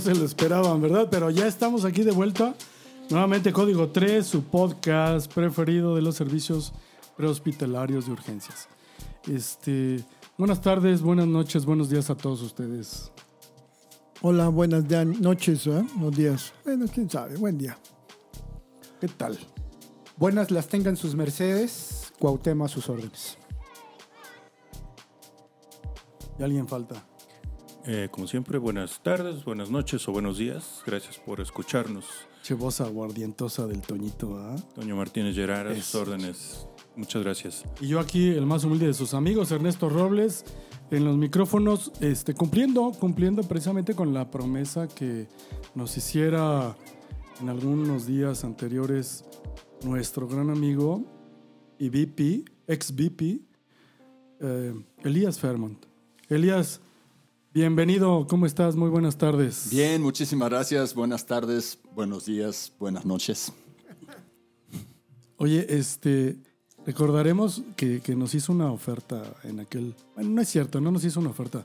No se lo esperaban, ¿verdad? Pero ya estamos aquí de vuelta. Nuevamente Código 3, su podcast preferido de los servicios prehospitalarios de urgencias. Este, buenas tardes, buenas noches, buenos días a todos ustedes. Hola, buenas noches, ¿eh? Buenos días. Bueno, quién sabe, buen día. ¿Qué tal? Buenas las tengan sus mercedes, Cuauhtémoc a sus órdenes. ¿Y alguien falta? Eh, como siempre, buenas tardes, buenas noches o buenos días. Gracias por escucharnos. Che voz aguardientosa del Toñito, ¿ah? Doña Martínez Gerard, a sus órdenes. Muchas gracias. Y yo aquí, el más humilde de sus amigos, Ernesto Robles, en los micrófonos, este, cumpliendo, cumpliendo precisamente con la promesa que nos hiciera en algunos días anteriores nuestro gran amigo y VP, ex VP, eh, Elías Fairmont. Elías, bienvenido, ¿cómo estás? Muy buenas tardes. Bien, muchísimas gracias. Buenas tardes, buenos días, buenas noches. Oye, este, recordaremos que, que nos hizo una oferta en aquel... Bueno, no es cierto, no nos hizo una oferta.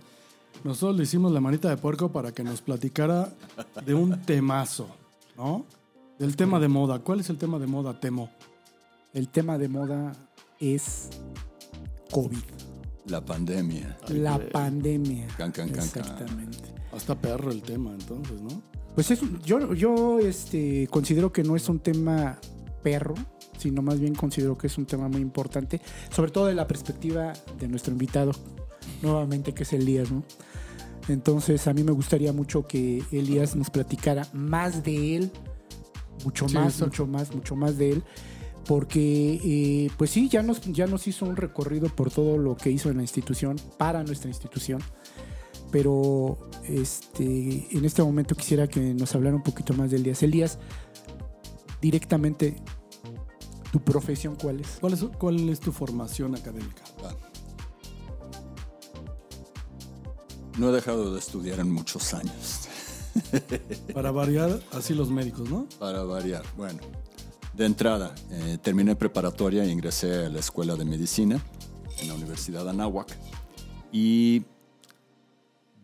Nosotros le hicimos la manita de puerco para que nos platicara de un temazo, ¿no? Del tema de moda. ¿Cuál es el tema de moda, Temo? El tema de moda es COVID, La pandemia. la pandemia. Can, can, can, can. Exactamente. Hasta perro el tema, entonces, ¿no? Pues es un- yo, yo este, considero que no es un tema perro, sino más bien considero que es un tema muy importante, sobre todo de la perspectiva de nuestro invitado, nuevamente que es Elías, ¿no? Entonces a mí me gustaría mucho que Elías nos platicara más de él, mucho Sí, más, mucho más, mucho más de él, porque eh, pues sí, ya nos, ya nos hizo un recorrido por todo lo que hizo en la institución, para nuestra institución pero este, en este momento quisiera que nos hablara un poquito más de Elías. Elías, directamente, ¿tu profesión cuál es? ¿Cuál es, cuál es tu formación académica? Va. No he dejado de estudiar en muchos años, Para variar, así los médicos, ¿no? para variar. Bueno, de entrada, eh, terminé preparatoria e ingresé a la Escuela de Medicina en la Universidad de Anáhuac. Y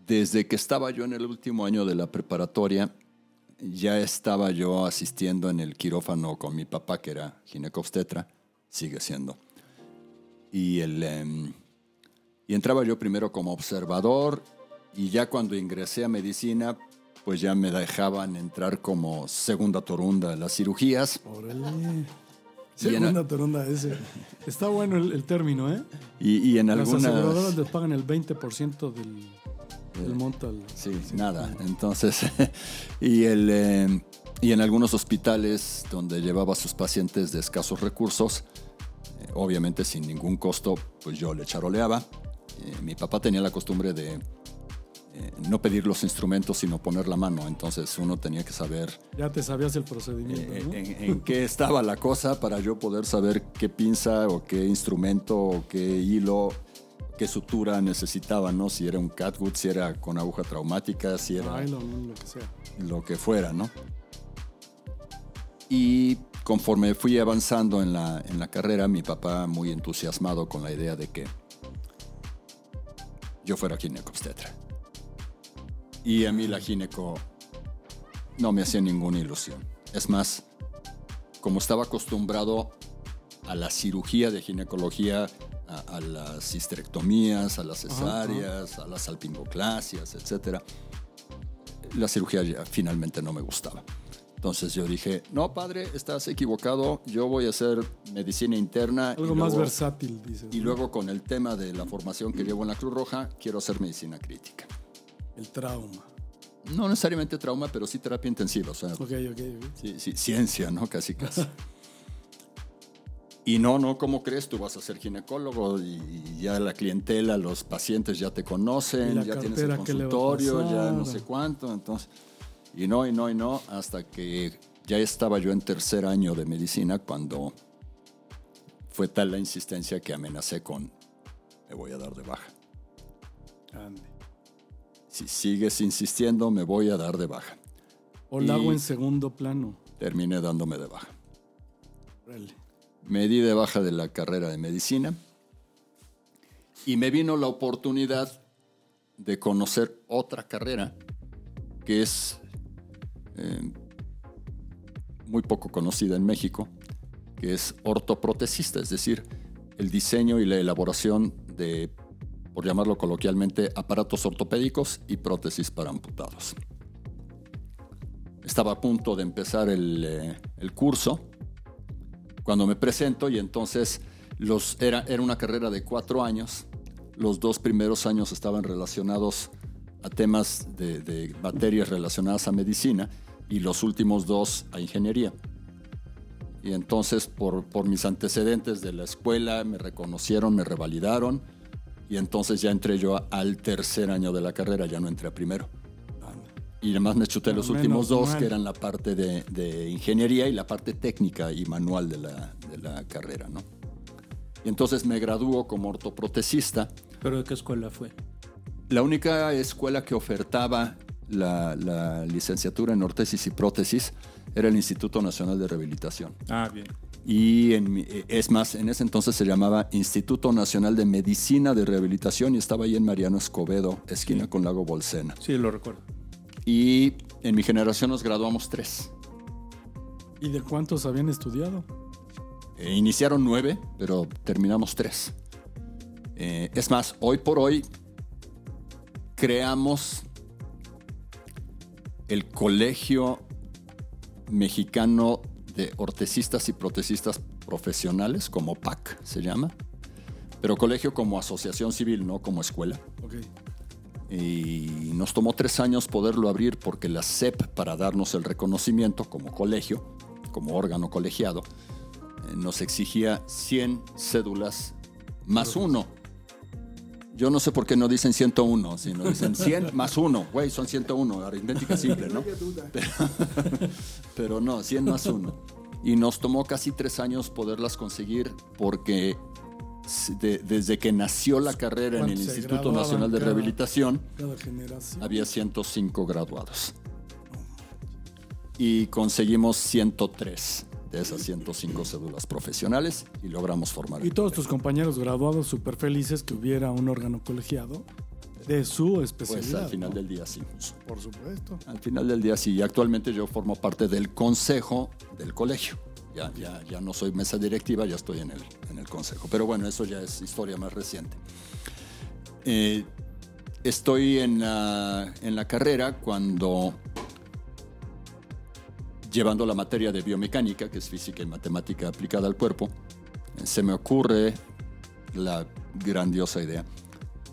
desde que estaba yo en el último año de la preparatoria, ya estaba yo asistiendo en el quirófano con mi papá, que era ginecobstetra, sigue siendo. Y, el, em, y entraba yo primero como observador y ya cuando ingresé a medicina, pues ya me dejaban entrar como segunda torunda a las cirugías. Órale. Segunda toronda ese. Está bueno el, el término, ¿eh? Y, y en Las aseguradoras algunas... les pagan el 20% del, del monto. al- Sí, nada. Entonces, y, el, eh, y en algunos hospitales donde llevaba a sus pacientes de escasos recursos, eh, obviamente sin ningún costo, pues yo le charoleaba. Eh, mi papá tenía la costumbre de eh, no pedir los instrumentos, sino poner la mano. Entonces uno tenía que saber Ya te sabías el procedimiento, eh, ¿no? en, en qué estaba la cosa para yo poder saber qué pinza o qué instrumento o qué hilo, qué sutura necesitaba, ¿no? Si era un catgut, si era con aguja traumática, si era Nylon, lo que sea. lo que fuera, ¿no? Y conforme fui avanzando en la, en la carrera, mi papá muy entusiasmado con la idea de que yo fuera ginecobstetra. Y a mí la gineco no me hacía ninguna ilusión. Es más, como estaba acostumbrado a la cirugía de ginecología, a, a las histerectomías, a las cesáreas, a las salpingoclasias, etcétera, la cirugía ya finalmente no me gustaba. Entonces yo dije, no, padre, estás equivocado, yo voy a hacer medicina interna. Algo y más luego- versátil, dices. Y luego con el tema de la formación que llevo en la Cruz Roja, quiero hacer medicina crítica. El trauma. no necesariamente trauma, pero sí terapia intensiva. O sea, Ok, ok. ok. Sí, sí, ciencia, ¿no? Casi, casi. Y no, no, ¿cómo crees? Tú vas a ser ginecólogo y ya la clientela, los pacientes ya te conocen, ya tienes el cartera, ¿qué le va a consultorio, ya no sé cuánto. Entonces, y no, y no, y no, hasta que ya estaba yo en tercer año de medicina cuando fue tal la insistencia que amenacé con, me voy a dar de baja. Ande. Si sigues insistiendo, me voy a dar de baja. O la hago en segundo plano. Terminé dándome de baja. Me di de baja de la carrera de medicina y me vino la oportunidad de conocer otra carrera que es eh, muy poco conocida en México, que es ortoprotesista, es decir, el diseño y la elaboración de, por llamarlo coloquialmente, aparatos ortopédicos y prótesis para amputados. Estaba a punto de empezar el, eh, el curso cuando me presento y entonces los, era, era una carrera de cuatro años. Los dos primeros años estaban relacionados a temas de, de materias relacionadas a medicina y los últimos dos a ingeniería. Y entonces por, por mis antecedentes de la escuela me reconocieron, me revalidaron y entonces ya entré yo al tercer año de la carrera, ya no entré a primero. Y además me chuté Pero los menos últimos dos, mal. que eran la parte de, de ingeniería y la parte técnica y manual de la, de la carrera, ¿no? Y entonces me graduó como ortoprotesista. ¿Pero de qué escuela fue? La única escuela que ofertaba la, la licenciatura en ortesis y prótesis era el Instituto Nacional de Rehabilitación. Ah, bien. Y en mi- es más, en ese entonces se llamaba Instituto Nacional de Medicina de Rehabilitación y estaba ahí en Mariano Escobedo, esquina con Lago Bolsena. Sí, lo recuerdo. Y en mi generación nos graduamos tres. ¿Y de cuántos habían estudiado? Eh, iniciaron nueve, pero terminamos tres. Eh, es más, hoy por hoy creamos el Colegio Mexicano de Ortesistas y Protesistas Profesionales, como PAC se llama, pero colegio como asociación civil, no como escuela. Y nos tomó tres años poderlo abrir porque la SEP, para darnos el reconocimiento como colegio, como órgano colegiado, eh, nos exigía 100 cédulas más uno. Yo no sé por qué no dicen 101, sino dicen 100 más uno. Güey, son 101, aritmética simple, ¿no? Pero, pero no, 100 más uno. Y nos tomó casi tres años poderlas conseguir porque de- desde que nació la carrera en el ¿Cuántos se Instituto Nacional de cada- Rehabilitación, Cada había 105 graduados. Y conseguimos 103 de esas 105 cédulas profesionales y logramos formar. Y todos tus compañeros graduados súper felices que hubiera un órgano colegiado de su especialidad. Pues al final ¿no? del día sí. Por supuesto. Al final del día sí. Y actualmente yo formo parte del consejo del colegio. Ya, ya, ya no soy mesa directiva, ya estoy en el, en el consejo. Pero bueno, eso ya es historia más reciente. Eh, estoy en la, en la carrera cuando llevando la materia de biomecánica, que es física y matemática aplicada al cuerpo, eh, se me ocurre la grandiosa idea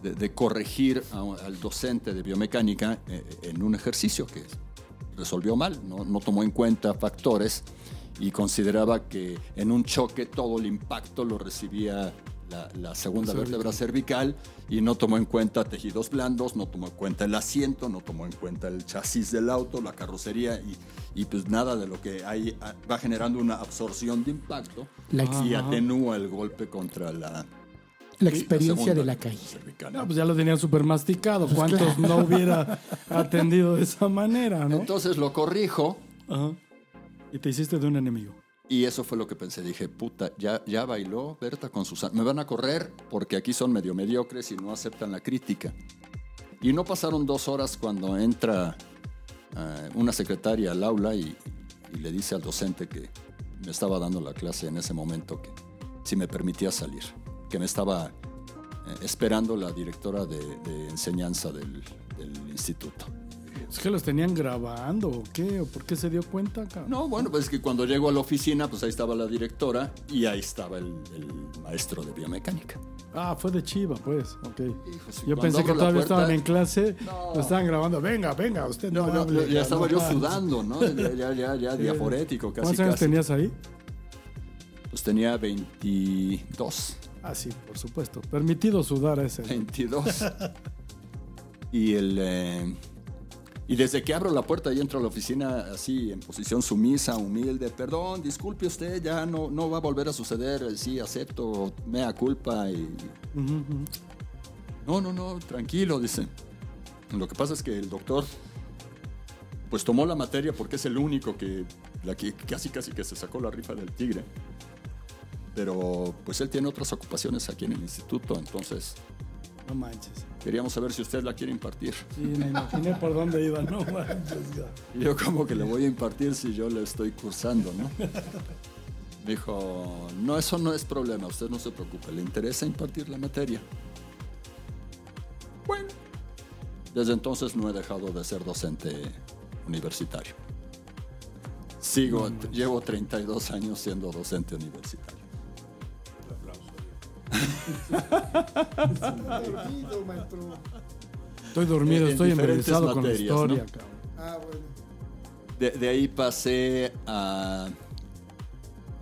de, corregir a- al docente de biomecánica eh, en un ejercicio que resolvió mal, no, no tomó en cuenta factores y consideraba que en un choque todo el impacto lo recibía la, la segunda vértebra cervical y no tomó en cuenta tejidos blandos, no tomó en cuenta el asiento, no tomó en cuenta el chasis del auto, la carrocería y, y pues nada de lo que hay ah, va generando una absorción de impacto La y atenúa el golpe contra la, La experiencia segunda de la calle. cervical. No, pues ya lo tenía súper masticado. ¿Cuántos no hubiera atendido de esa manera, no? Entonces lo corrijo Ajá. Y te hiciste de un enemigo. Y eso fue lo que pensé. Dije, puta, ya, ya bailó Berta con Susana. Me van a correr porque aquí son medio mediocres y no aceptan la crítica. Y no pasaron dos horas cuando entra eh, una secretaria al aula y, le dice al docente que me estaba dando la clase en ese momento que si me permitía salir, que me estaba eh, esperando la directora de, enseñanza del instituto. Es que los tenían grabando o qué, o por qué se dio cuenta, cabrón. No, bueno, pues es que cuando llego a la oficina, pues ahí estaba la directora y ahí estaba el, el maestro de biomecánica. Ah, fue de Chiva, pues. Ok. Hijos, y Yo pensé que todavía puerta- estaban en clase, No. lo estaban grabando. Venga, venga, usted no, No, no, hable, ya estaba yo sudando, ¿no? Ya, ya, ya, ya diaforético, casi, ¿Cuántos años casi. tenías ahí? Pues tenía 22. Ah, sí, por supuesto. Permitido sudar a ese. 22. y el eh, y desde que abro la puerta y entro a la oficina así en posición sumisa, humilde, perdón, disculpe usted, ya no, no va a volver a suceder, sí, acepto, mea culpa y no, no, no, tranquilo, dice. Lo que pasa es que el doctor pues tomó la materia porque es el único que, la que casi casi que se sacó la rifa del tigre. Pero pues él tiene otras ocupaciones aquí en el instituto, entonces No manches. queríamos saber si usted la quiere impartir. Sí, me imaginé por dónde iba. No manches. yo como que le voy a impartir si yo le estoy cursando, ¿no? Me dijo, no, eso no es problema, usted no se preocupe, le interesa impartir la materia. Bueno, desde entonces no he dejado de ser docente universitario. Sigo, llevo 32 años siendo docente universitario. Estoy dormido, En estoy diferentes embelesado con la historia, ¿no? cabrón. Ah, bueno. De, de ahí pasé a,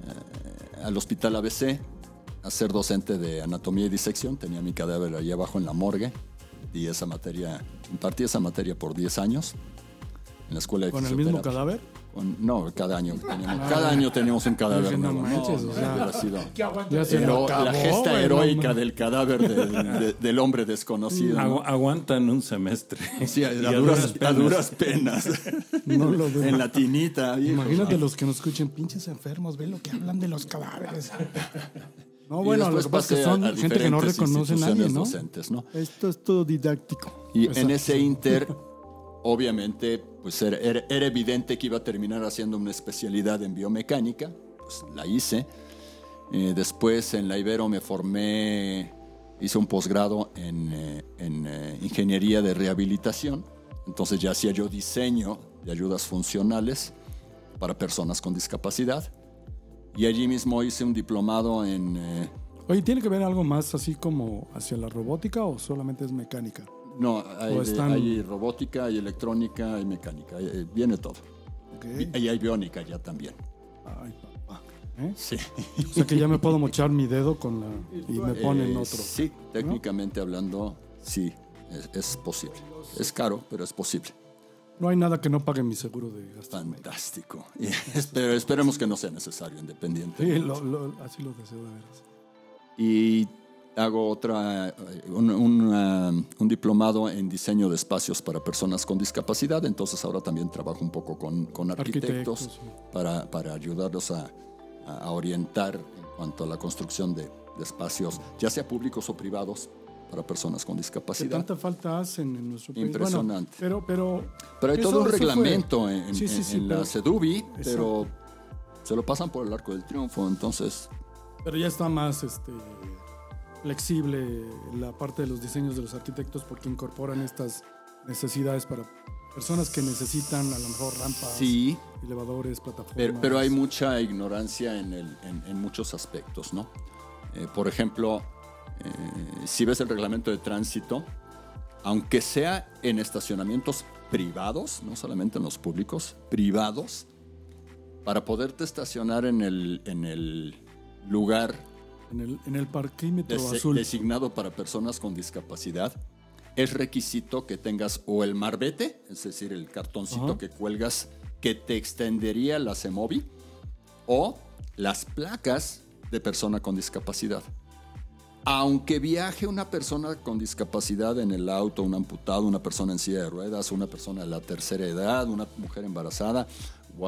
eh, al hospital ABC a ser docente de anatomía y disección. Tenía mi cadáver ahí abajo en la morgue. Y esa materia, impartí esa materia por 10 años en la escuela de ¿Con el mismo cadáver? No, cada año teníamos, cada año teníamos un cadáver no nuevo. manches, no, o sea, hubiera sido Ya se hero- lo acabó, la gesta heroica del cadáver del- de- del hombre desconocido. Agu- aguantan un semestre. Sí, a, duras, a duras penas. No lo en la tinita. hijo. Imagínate los que nos escuchen, pinches enfermos, ven lo que hablan de los cadáveres. No, bueno, lo después que pasa es que pasé a- son a gente que no reconoce a nadie, ¿no? docentes, ¿no? Esto es todo didáctico. Y Exacto, en ese inter, obviamente, pues era, evidente que iba a terminar haciendo una especialidad en biomecánica, pues la hice. Eh, después en la Ibero me formé, hice un posgrado en, eh, en, eh, ingeniería de rehabilitación. Entonces ya hacía yo diseño de ayudas funcionales para personas con discapacidad. Y allí mismo hice un diplomado en... Oye, ¿tiene que ver algo más así como hacia la robótica o solamente es mecánica? No, hay, están- robótica, hay electrónica, hay mecánica, eh, viene todo. Y hay biónica ya también. Ay, papá. ¿Eh? Sí. O sea que ya me puedo mochar mi dedo con la y me ponen Eh, otro. Sí, técnicamente hablando, sí, es, es posible. Es caro, pero es posible. No hay nada que no pague mi seguro de gastos. Fantástico. Y espero- esperemos que no sea necesario, independiente. Sí, lo- lo- así lo deseo de veras. Y hago otra, eh, un, un, un diplomado en diseño de espacios para personas con discapacidad. Entonces ahora también trabajo un poco con, con arquitectos, Arquitectos, sí. para, para ayudarlos a, a- orientar en cuanto a la construcción de, de espacios, ya sea públicos o privados, para personas con ¿Qué discapacidad. tanta falta hacen en nuestro país? Impresionante. Bueno, pero, pero, Pero hay eso- todo un fue- reglamento en, Sí, sí, en- sí, en pero- la CEDUBI, pero se lo pasan por el arco del triunfo. Entonces, Pero ya está más este, flexible la parte de los diseños de los arquitectos porque incorporan estas necesidades para personas que necesitan a lo mejor rampas, sí, elevadores, plataformas. pero, pero hay mucha ignorancia en, el- en- en muchos aspectos, ¿no? Eh, por ejemplo, eh, si ves el reglamento de tránsito, aunque sea en estacionamientos privados, no solamente en los públicos, privados, para poderte estacionar en el, en el lugar En el, en el parquímetro azul. designado para personas con discapacidad, es requisito que tengas o el marbete, es decir, el cartoncito Ajá. que cuelgas que te extendería la CEMOVI, o las placas de persona con discapacidad. Aunque viaje una persona con discapacidad en el auto, un amputado, una persona en silla de ruedas, una persona de la tercera edad, una mujer embarazada,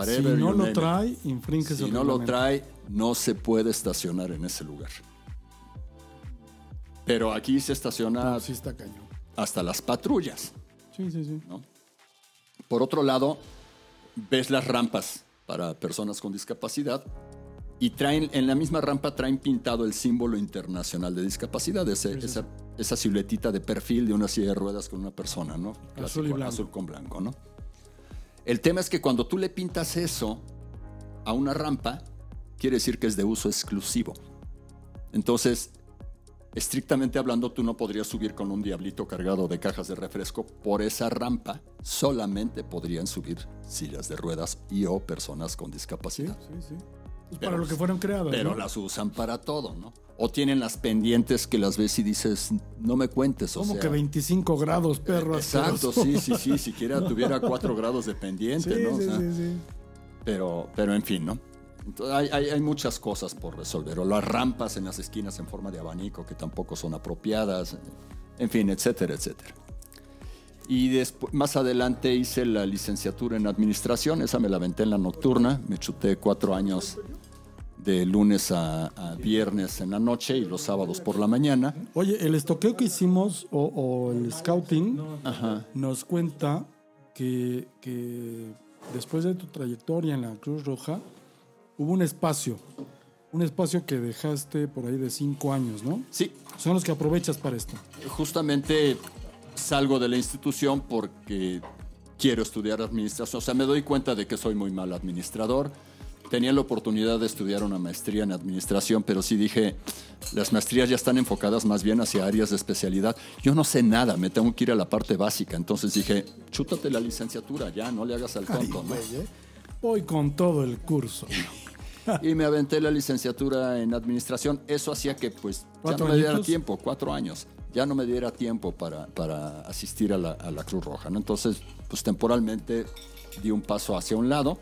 si no lo trae, infringe Si no lo trae, no se puede estacionar en ese lugar. Pero aquí se estaciona No, sí está cañón. hasta las patrullas. Sí, sí, sí. ¿no? Por otro lado, ves las rampas para personas con discapacidad y traen en la misma rampa traen pintado el símbolo internacional de discapacidad, ese, ese esa siluetita de perfil de una silla de ruedas con una persona, ¿no? Azul y Clásico, blanco. azul con blanco, ¿no? El tema es que cuando tú le pintas eso a una rampa, quiere decir que es de uso exclusivo. Entonces, estrictamente hablando, tú no podrías subir con un diablito cargado de cajas de refresco por esa rampa. Solamente podrían subir sillas de ruedas y o personas con discapacidad. sí, sí. Es Pero- para lo que fueron creadas. Pero ¿no? las usan para todo, ¿no? O tienen las pendientes que las ves y dices, no me cuentes, o Como sea, que 25 grados, perro. Exacto, asqueroso. sí, sí, sí, siquiera tuviera 4 grados de pendiente, Sí, ¿no? O sí, sea, sí, sí. Pero, pero en fin, ¿no? Entonces, hay, hay- hay muchas cosas por resolver. O las rampas en las esquinas en forma de abanico que tampoco son apropiadas. En fin, etcétera, etcétera. Y después, más adelante hice la licenciatura en administración. Esa me la aventé en la nocturna. Me chuté cuatro años de lunes a, a viernes en la noche y los sábados por la mañana. Oye, el estoqueo que hicimos o, o el scouting nos cuenta que, que después de tu trayectoria en la Cruz Roja hubo un espacio, un espacio que dejaste por ahí de cinco años, ¿no? Sí, Son los que aprovechas para esto. justamente salgo de la institución porque quiero estudiar administración. O sea, me doy cuenta de que soy muy mal administrador. Tenía la oportunidad de estudiar una maestría en administración, pero sí dije, las maestrías ya están enfocadas más bien hacia áreas de especialidad. Yo no sé nada, me tengo que ir a la parte básica. Entonces dije, chútate la licenciatura ya, no le hagas al tonto. ¿no? Voy con todo el curso. Y me aventé la licenciatura en administración. Eso hacía que pues ya ¿Cuatro no me diera tiempo, cuatro años. Ya no me diera tiempo para, para asistir a la, a la Cruz Roja. ¿no? Entonces, pues temporalmente di un paso hacia un lado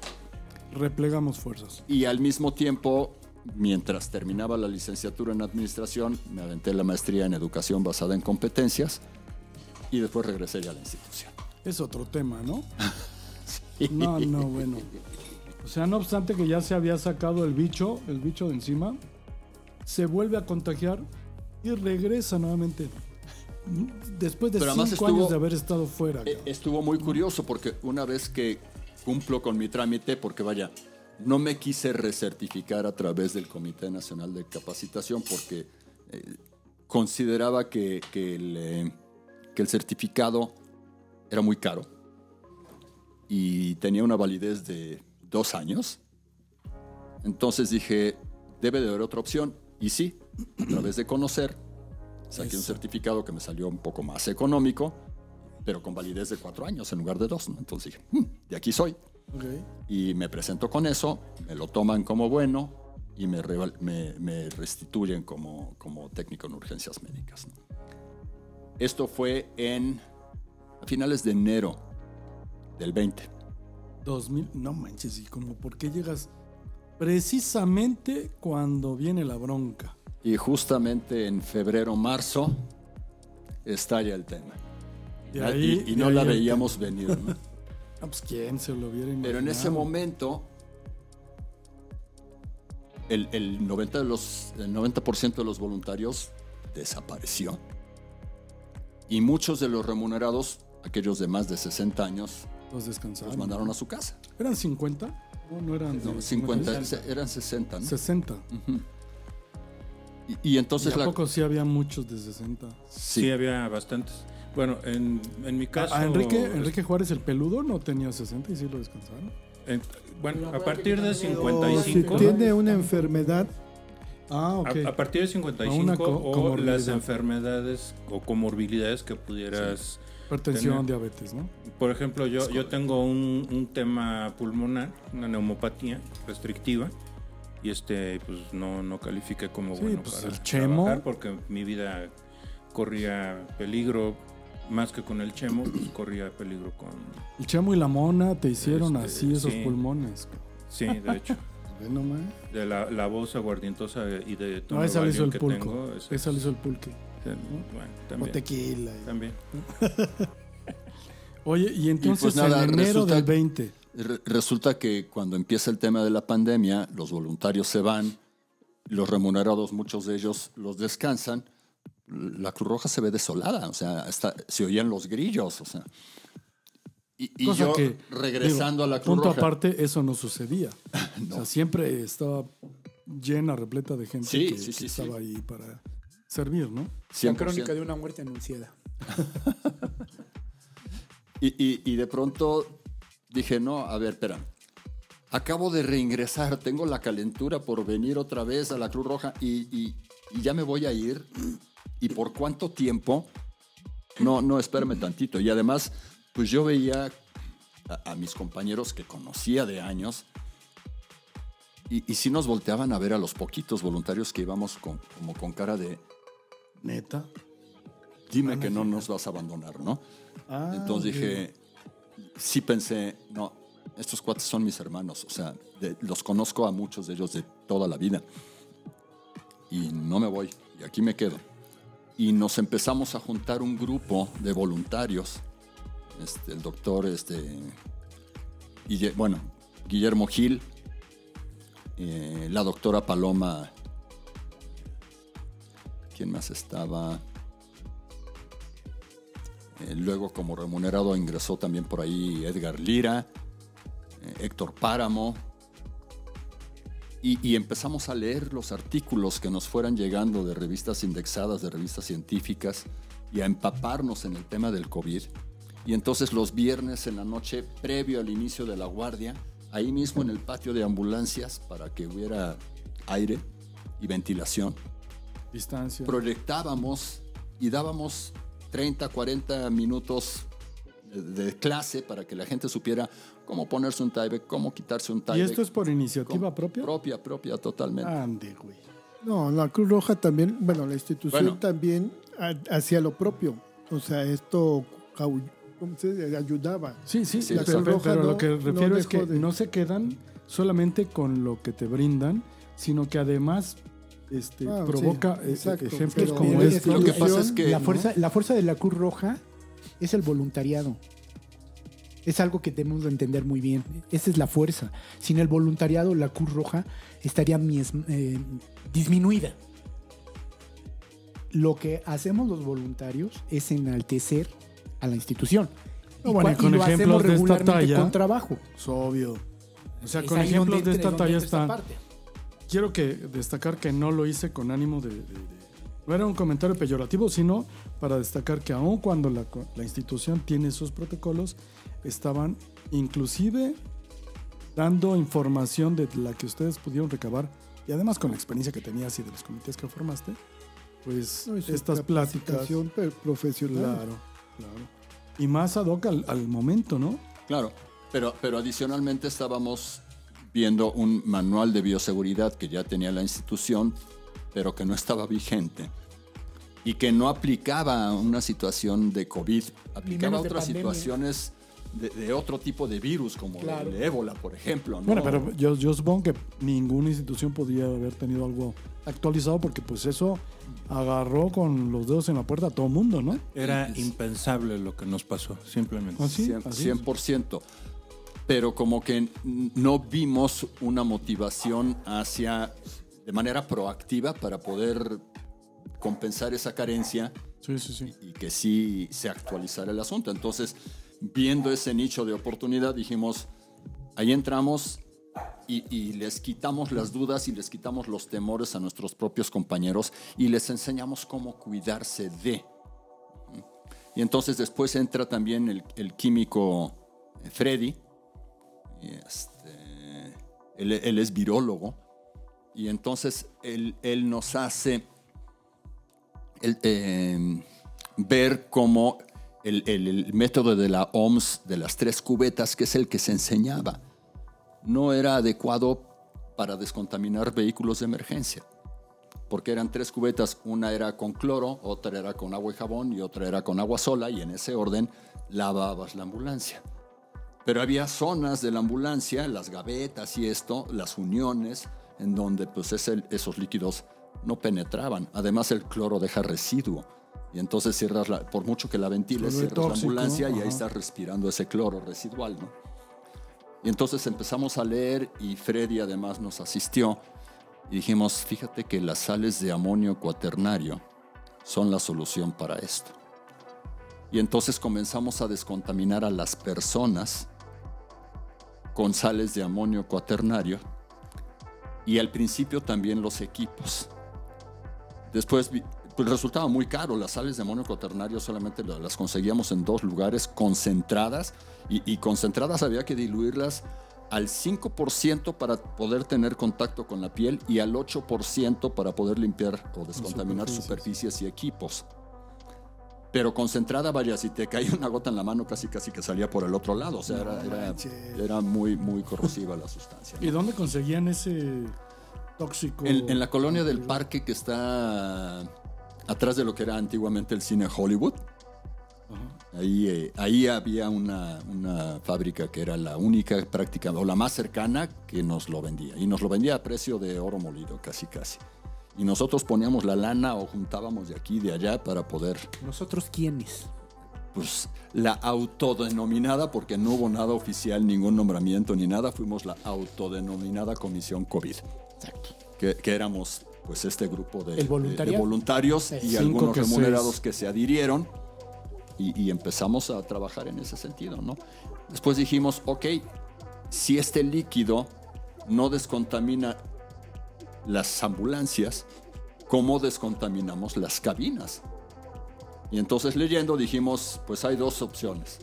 Replegamos fuerzas. y al mismo tiempo, mientras terminaba la licenciatura en administración, me aventé la maestría en educación basada en competencias y después regresé ya a la institución. Es otro tema, ¿no? No, no, bueno. O sea, no obstante que ya se había sacado el bicho, el bicho de encima, se vuelve a contagiar y regresa nuevamente. Después de Pero cinco estuvo- años de haber estado fuera. Cabrón. Estuvo muy curioso porque una vez que cumplo con mi trámite, porque vaya, no me quise recertificar a través del Comité Nacional de Capacitación porque eh, consideraba que, que el, eh, que el certificado era muy caro y tenía una validez de dos años. Entonces dije, debe de haber otra opción. Y sí, a través de conocer, saqué un certificado que me salió un poco más económico, pero con validez de cuatro años en lugar de dos. ¿no? Entonces dije, "Hmm, de aquí soy. Ok. Y me presento con eso, me lo toman como bueno y me, me, me restituyen como, como técnico en urgencias médicas. ¿no? Esto fue en a finales de enero del 20. 2000, no manches, y como por qué llegas precisamente cuando viene la bronca. Y justamente en febrero, marzo, estalla el tema. De Y- ahí- y, y de no ahí la el veíamos venir. ¿no? Ah, pues quién se lo hubiera Pero en ese momento, el, el 90%, de los, el 90 de los voluntarios desapareció. Y muchos de los remunerados, aquellos de más de 60 años, Los descansaron. los mandaron a su casa. ¿Eran 50? No, no eran. No, de- 50, 60. eran 60. ¿no? 60. Y, y entonces ¿Y a la, poco sí había muchos de 60? Sí, sí, había bastantes. Bueno, en, en mi caso... A, a Enrique, Enrique Juárez el peludo no tenía 60 y sí lo descansaron. en- bueno, a partir de O si 55... tiene una enfermedad, Ah, ok. A, a partir de 55 una co- o las enfermedades o comorbilidades que pudieras... Hipertensión, tener- diabetes, ¿no? Por ejemplo, yo, yo tengo un, un tema pulmonar, una neumopatía restrictiva, y este pues no, no califiqué como Sí, bueno pues, para el chemo. trabajar porque mi vida corría peligro, más que con el chemo, pues corría peligro con... El chemo y la mona te hicieron Este, así esos sí. pulmones. Sí, de hecho, Ve nomás. de la, la voz aguardientosa y de No, esa le hizo Valium el que pulco. tengo, esa- Esa le hizo el pulque. Bueno, O también, tequila. también. Oye, y entonces pues nada, en enero resulta- del 20. Re- Resulta que cuando empieza el tema de la pandemia, los voluntarios se van, los remunerados, muchos de ellos los descansan. La Cruz Roja se ve desolada, o sea, hasta se oían los grillos, o sea. Y, y Cosa yo, que, regresando digo, a la Cruz Punto Roja, aparte, eso no sucedía. O sea, siempre estaba llena, repleta de gente Sí, que, sí, que sí, sí. estaba ahí para servir, ¿no? La 100%. crónica de una muerte anunciada. Y, y- y de pronto dije, no, a ver, espera. Acabo de reingresar, tengo la calentura por venir otra vez a la Cruz Roja y, y- y ya me voy a ir. ¿Y por cuánto tiempo? No, no, espérame tantito. Y además, pues yo veía a, a mis compañeros que conocía de años y, y sí nos volteaban a ver a los poquitos voluntarios que íbamos con, como con cara de, Neta. dime que no nos vas a abandonar, ¿no? Ah, Entonces dije, sí pensé, no, estos cuates son mis hermanos, o sea, de- los conozco a muchos de ellos de toda la vida. Y no me voy, y aquí me quedo. Y nos empezamos a juntar un grupo de voluntarios. Este, el doctor, este, bueno, Guillermo Gil, eh, la doctora Paloma, ¿quién más estaba? Eh, luego, como remunerado, ingresó también por ahí Edgar Lira, eh, Héctor Páramo. Y, y empezamos a leer los artículos que nos fueran llegando de revistas indexadas, de revistas científicas, y a empaparnos en el tema del COVID. Y entonces los viernes en la noche, previo al inicio de la guardia, ahí mismo en el patio de ambulancias, para que hubiera aire y ventilación, Distancia. proyectábamos y dábamos 30, 40 minutos de, de clase para que la gente supiera cómo ponerse un Tyvek, cómo quitarse un ¿Y Tyvek. esto es por iniciativa propia? Propia, propia, totalmente. Ande, güey. No, la Cruz Roja también, bueno, la institución Bueno. también ha- hacía lo propio. O sea, esto ayudaba. Sí, sí, Sí, pero, exacto. pero- pero no- lo que no refiero es que de- no se quedan solamente con lo que te brindan, sino que además este, Ah, provoca sí, eh, exacto. ejemplos como es esto. Lo que pasa es que la, fuerza, la fuerza de la Cruz Roja es el voluntariado. Es algo que debemos de entender muy bien. Esa es la fuerza. Sin el voluntariado, la Cruz Roja estaría eh, disminuida. Lo que hacemos los voluntarios es enaltecer a la institución. No, bueno, y con lo ejemplos hacemos de esta talla. con trabajo. Es obvio. O sea, Es con ejemplos de esta talla está. Quiero que destacar que no lo hice con ánimo de, de- de- No era un comentario peyorativo, sino para destacar que aun cuando la, la institución tiene sus protocolos, estaban inclusive dando información de la que ustedes pudieron recabar y además con la experiencia que tenías y de los comités que formaste, pues No, estas pláticas... profesional. Claro, claro. Y más ad hoc al, al momento, ¿no? Claro, pero, pero adicionalmente estábamos viendo un manual de bioseguridad que ya tenía la institución, pero que no estaba vigente y que no aplicaba a una situación de COVID, aplicaba a otras pandemia. situaciones de, de otro tipo de virus, como Claro. el ébola, por ejemplo. ¿no? Bueno, pero yo, yo supongo que ninguna institución podía haber tenido algo actualizado porque pues eso agarró con los dedos en la puerta a todo mundo, ¿no? Era Es- impensable lo que nos pasó, simplemente. Así, Cien- así es. 100%. Pero como que no vimos una motivación hacia, de manera proactiva para poder compensar esa carencia Sí, sí, sí. y que sí se actualizara el asunto. Entonces, viendo ese nicho de oportunidad, dijimos, ahí entramos y, les quitamos las dudas y les quitamos los temores a nuestros propios compañeros y les enseñamos cómo cuidarse de. Y entonces después entra también el, químico eh, Freddy, este, él, es virólogo, y entonces él, él nos hace eh, ver cómo el, método de la OMS de las tres cubetas, que es el que se enseñaba, no era adecuado para descontaminar vehículos de emergencia. Porque eran tres cubetas, una era con cloro, otra era con agua y jabón y otra era con agua sola, y en ese orden lavabas la ambulancia. Pero había zonas de la ambulancia, las gavetas y esto, las uniones, en donde pues esos líquidos no penetraban. Además el cloro deja residuo. Y entonces cierras la, por mucho que la ventiles, cierras la tóxico, ambulancia y ahí estás respirando ese cloro residual, ¿no? Y entonces empezamos a leer y Freddy además nos asistió y dijimos, fíjate que las sales de amonio cuaternario son la solución para esto. Y entonces comenzamos a descontaminar a las personas con sales de amonio cuaternario y al principio también los equipos. Después pues resultaba muy caro. Las sales de amonio solamente la- las conseguíamos en dos lugares concentradas y, y concentradas había que diluirlas al 5% para poder tener contacto con la piel y al 8% para poder limpiar o descontaminar superficies. superficies y equipos. Pero concentrada, vaya, si te caía una gota en la mano, casi casi que salía por el otro lado. O sea, era, era, era muy, muy corrosiva la sustancia. ¿Y dónde conseguían ese tóxico? En, en la colonia del parque que está atrás de lo que era antiguamente el cine Hollywood. Ahí, eh, ahí había una, una fábrica que era la única práctica, o la más cercana, que nos lo vendía. Y nos lo vendía a precio de oro molido, casi casi. Y nosotros poníamos la lana o juntábamos de aquí y de allá para poder, ¿Nosotros quiénes? pues, la autodenominada, porque no hubo nada oficial, ningún nombramiento ni nada, fuimos la autodenominada Comisión COVID. Exacto. que, que éramos pues este grupo de, ¿El de- de voluntariado? voluntarios y Cinco algunos que remunerados seis. que se adhirieron y, y empezamos a trabajar en ese sentido, ¿no? Después dijimos, ok, si este líquido no descontamina las ambulancias, ¿cómo descontaminamos las cabinas? Y entonces leyendo dijimos, pues hay dos opciones.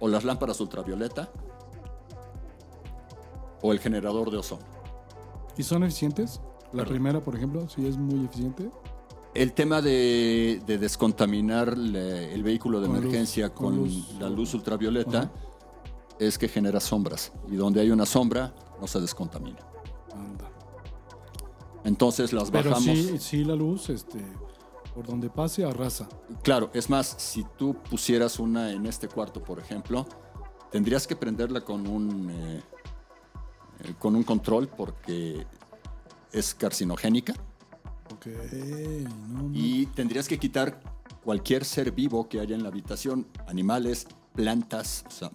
O las lámparas ultravioleta o el generador de ozono. ¿Y son eficientes? La Perdón. primera, por ejemplo, sí es muy eficiente. El tema de, de descontaminar le- el vehículo de Con luz, emergencia con con, luz. la luz ultravioleta es que genera sombras. Y donde hay una sombra, no se descontamina. Anda. Entonces las Pero bajamos. sí, sí la luz, este, por donde pase, arrasa. Claro, es más, si tú pusieras una en este cuarto, por ejemplo, tendrías que prenderla con un, eh, con un control porque es carcinogénica. Ok, no. Y tendrías que quitar cualquier ser vivo que haya en la habitación, animales, plantas, o sea,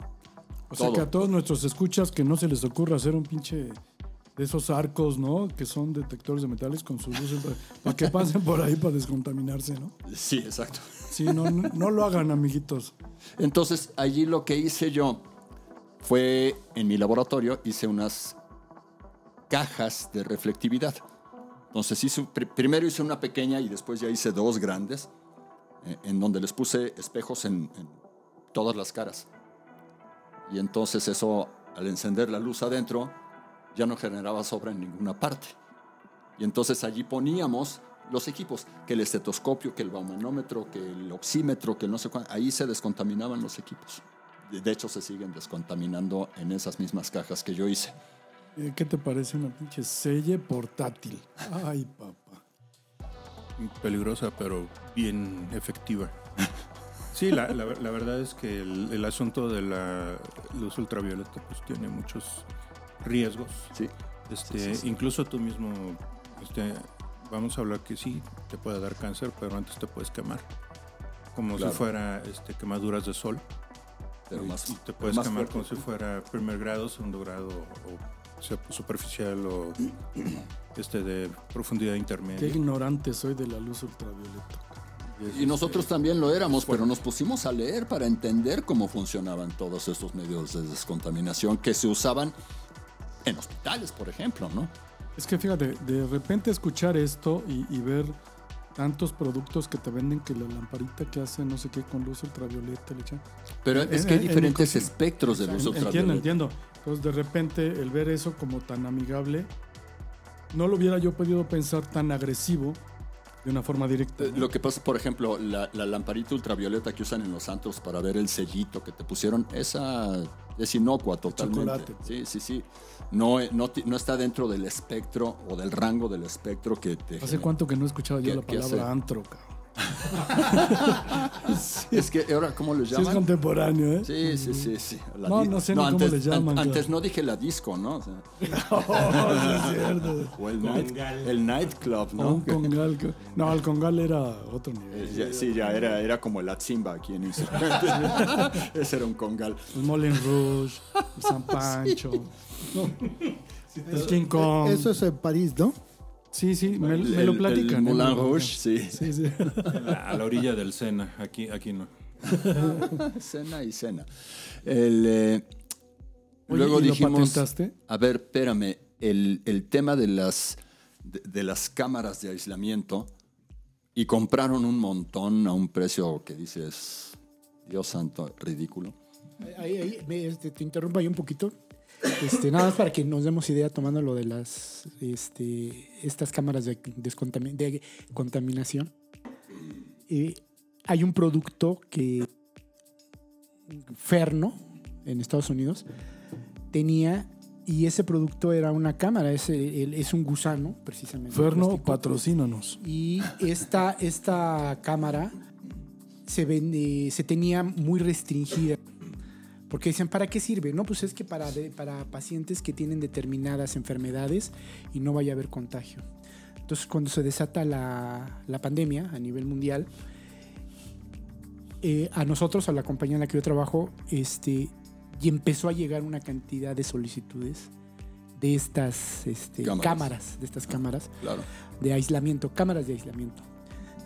O sea todo. que a todos nuestros escuchas que no se les ocurra hacer un pinche de esos arcos, ¿no? Que son detectores de metales con sus luces para, para que pasen por ahí para descontaminarse, ¿no? Sí, exacto. Sí, no, no, no lo hagan, amiguitos. Entonces, allí lo que hice yo fue, en mi laboratorio, hice unas cajas de reflectividad. Entonces, hice, pr- primero hice una pequeña y después ya hice dos grandes, eh, en donde les puse espejos en, todas las caras. Y entonces eso, al encender la luz adentro, ya no generaba sombra en ninguna parte. Y entonces allí poníamos los equipos, que el estetoscopio, que el baumanómetro, que el oxímetro, que no sé cuánto, ahí se descontaminaban los equipos. De hecho, se siguen descontaminando en esas mismas cajas que yo hice. Eh, ¿Qué te parece una pinche selle portátil? Ay, papá. Peligrosa, pero bien efectiva. Sí, la, la- la verdad es que el, el asunto de la luz ultravioleta pues tiene muchos riesgos. Sí. Este, Sí, sí, sí. Incluso tú mismo, este, vamos a hablar que sí, te puede dar cáncer, pero antes te puedes quemar. Como Claro. si fuera este, quemaduras de sol. Pero más, Y te puedes más quemar fuerte. como si fuera primer grado, segundo grado, o sea, superficial o este de profundidad Qué intermedia. ignorante soy de la luz ultravioleta. Y nosotros también lo éramos, pero nos pusimos a leer para entender cómo funcionaban todos estos medios de descontaminación que se usaban en hospitales, por ejemplo, ¿no? Es que fíjate, de repente escuchar esto y, y ver tantos productos que te venden que la lamparita que hace no sé qué con luz ultravioleta le echan. Pero es En- que hay en- en diferentes espectros de luz Entiendo, ultravioleta. entiendo. Entonces de repente el ver eso como tan amigable, no lo hubiera yo podido pensar tan agresivo de una forma directa. Eh, ¿no? Lo que pasa, por ejemplo, la, la lamparita ultravioleta que usan en los santos para ver el sellito que te pusieron, esa es inocua totalmente. Sí, sí, sí. No, eh, no, no está dentro del espectro o del rango del espectro que te... ¿Hace genera. cuánto que no escuchaba yo ¿Qué- la palabra antro, cabrón? Es que ahora, ¿cómo les Sí es llaman? contemporáneo, ¿eh? Sí, sí, sí, sí. La No, no sé ni cómo les llaman, an- claro. antes no dije la disco, ¿no? O, sea, sí es cierto. o el, night, el nightclub, O ¿no? un congal. que- No, el congal era otro Eh, nivel. ya- sí, ya era, era como el Atzimba aquí en Israel. Ese era un congal. El Moulin Rouge, el San Pancho, el King Kong. Eso es en París, ¿no? Sí, sí, me, El- me lo platican. El ¿eh? Moulin lo Rouge, sí. platican. Sí, sí. A la orilla del Sena, aquí, aquí no. Cena y cena. El, eh, Oye, luego ¿y lo dijimos, patentaste? a ver, espérame, el, el tema de las, de, de las cámaras de aislamiento, y compraron un montón a un precio que dices, Dios santo, ridículo. Ahí, ahí, me- este, te interrumpo ahí un poquito. Este, nada más para que nos demos idea tomando lo de las este, estas cámaras de, contaminación. Eh, hay un producto que Ferno en Estados Unidos tenía y ese producto era una cámara, es, es un gusano precisamente. Ferno, patrocínanos. Y esta, esta cámara se, vende, se tenía muy restringida. Porque decían, ¿para qué sirve? No, pues es que para, de- para pacientes que tienen determinadas enfermedades y no vaya a haber contagio. Entonces, cuando se desata la, la pandemia a nivel mundial, eh, a nosotros, a la compañía en la que yo trabajo, este, y empezó a llegar una cantidad de solicitudes de estas este, Cámaras. cámaras, de estas cámaras Claro. de aislamiento, cámaras de aislamiento.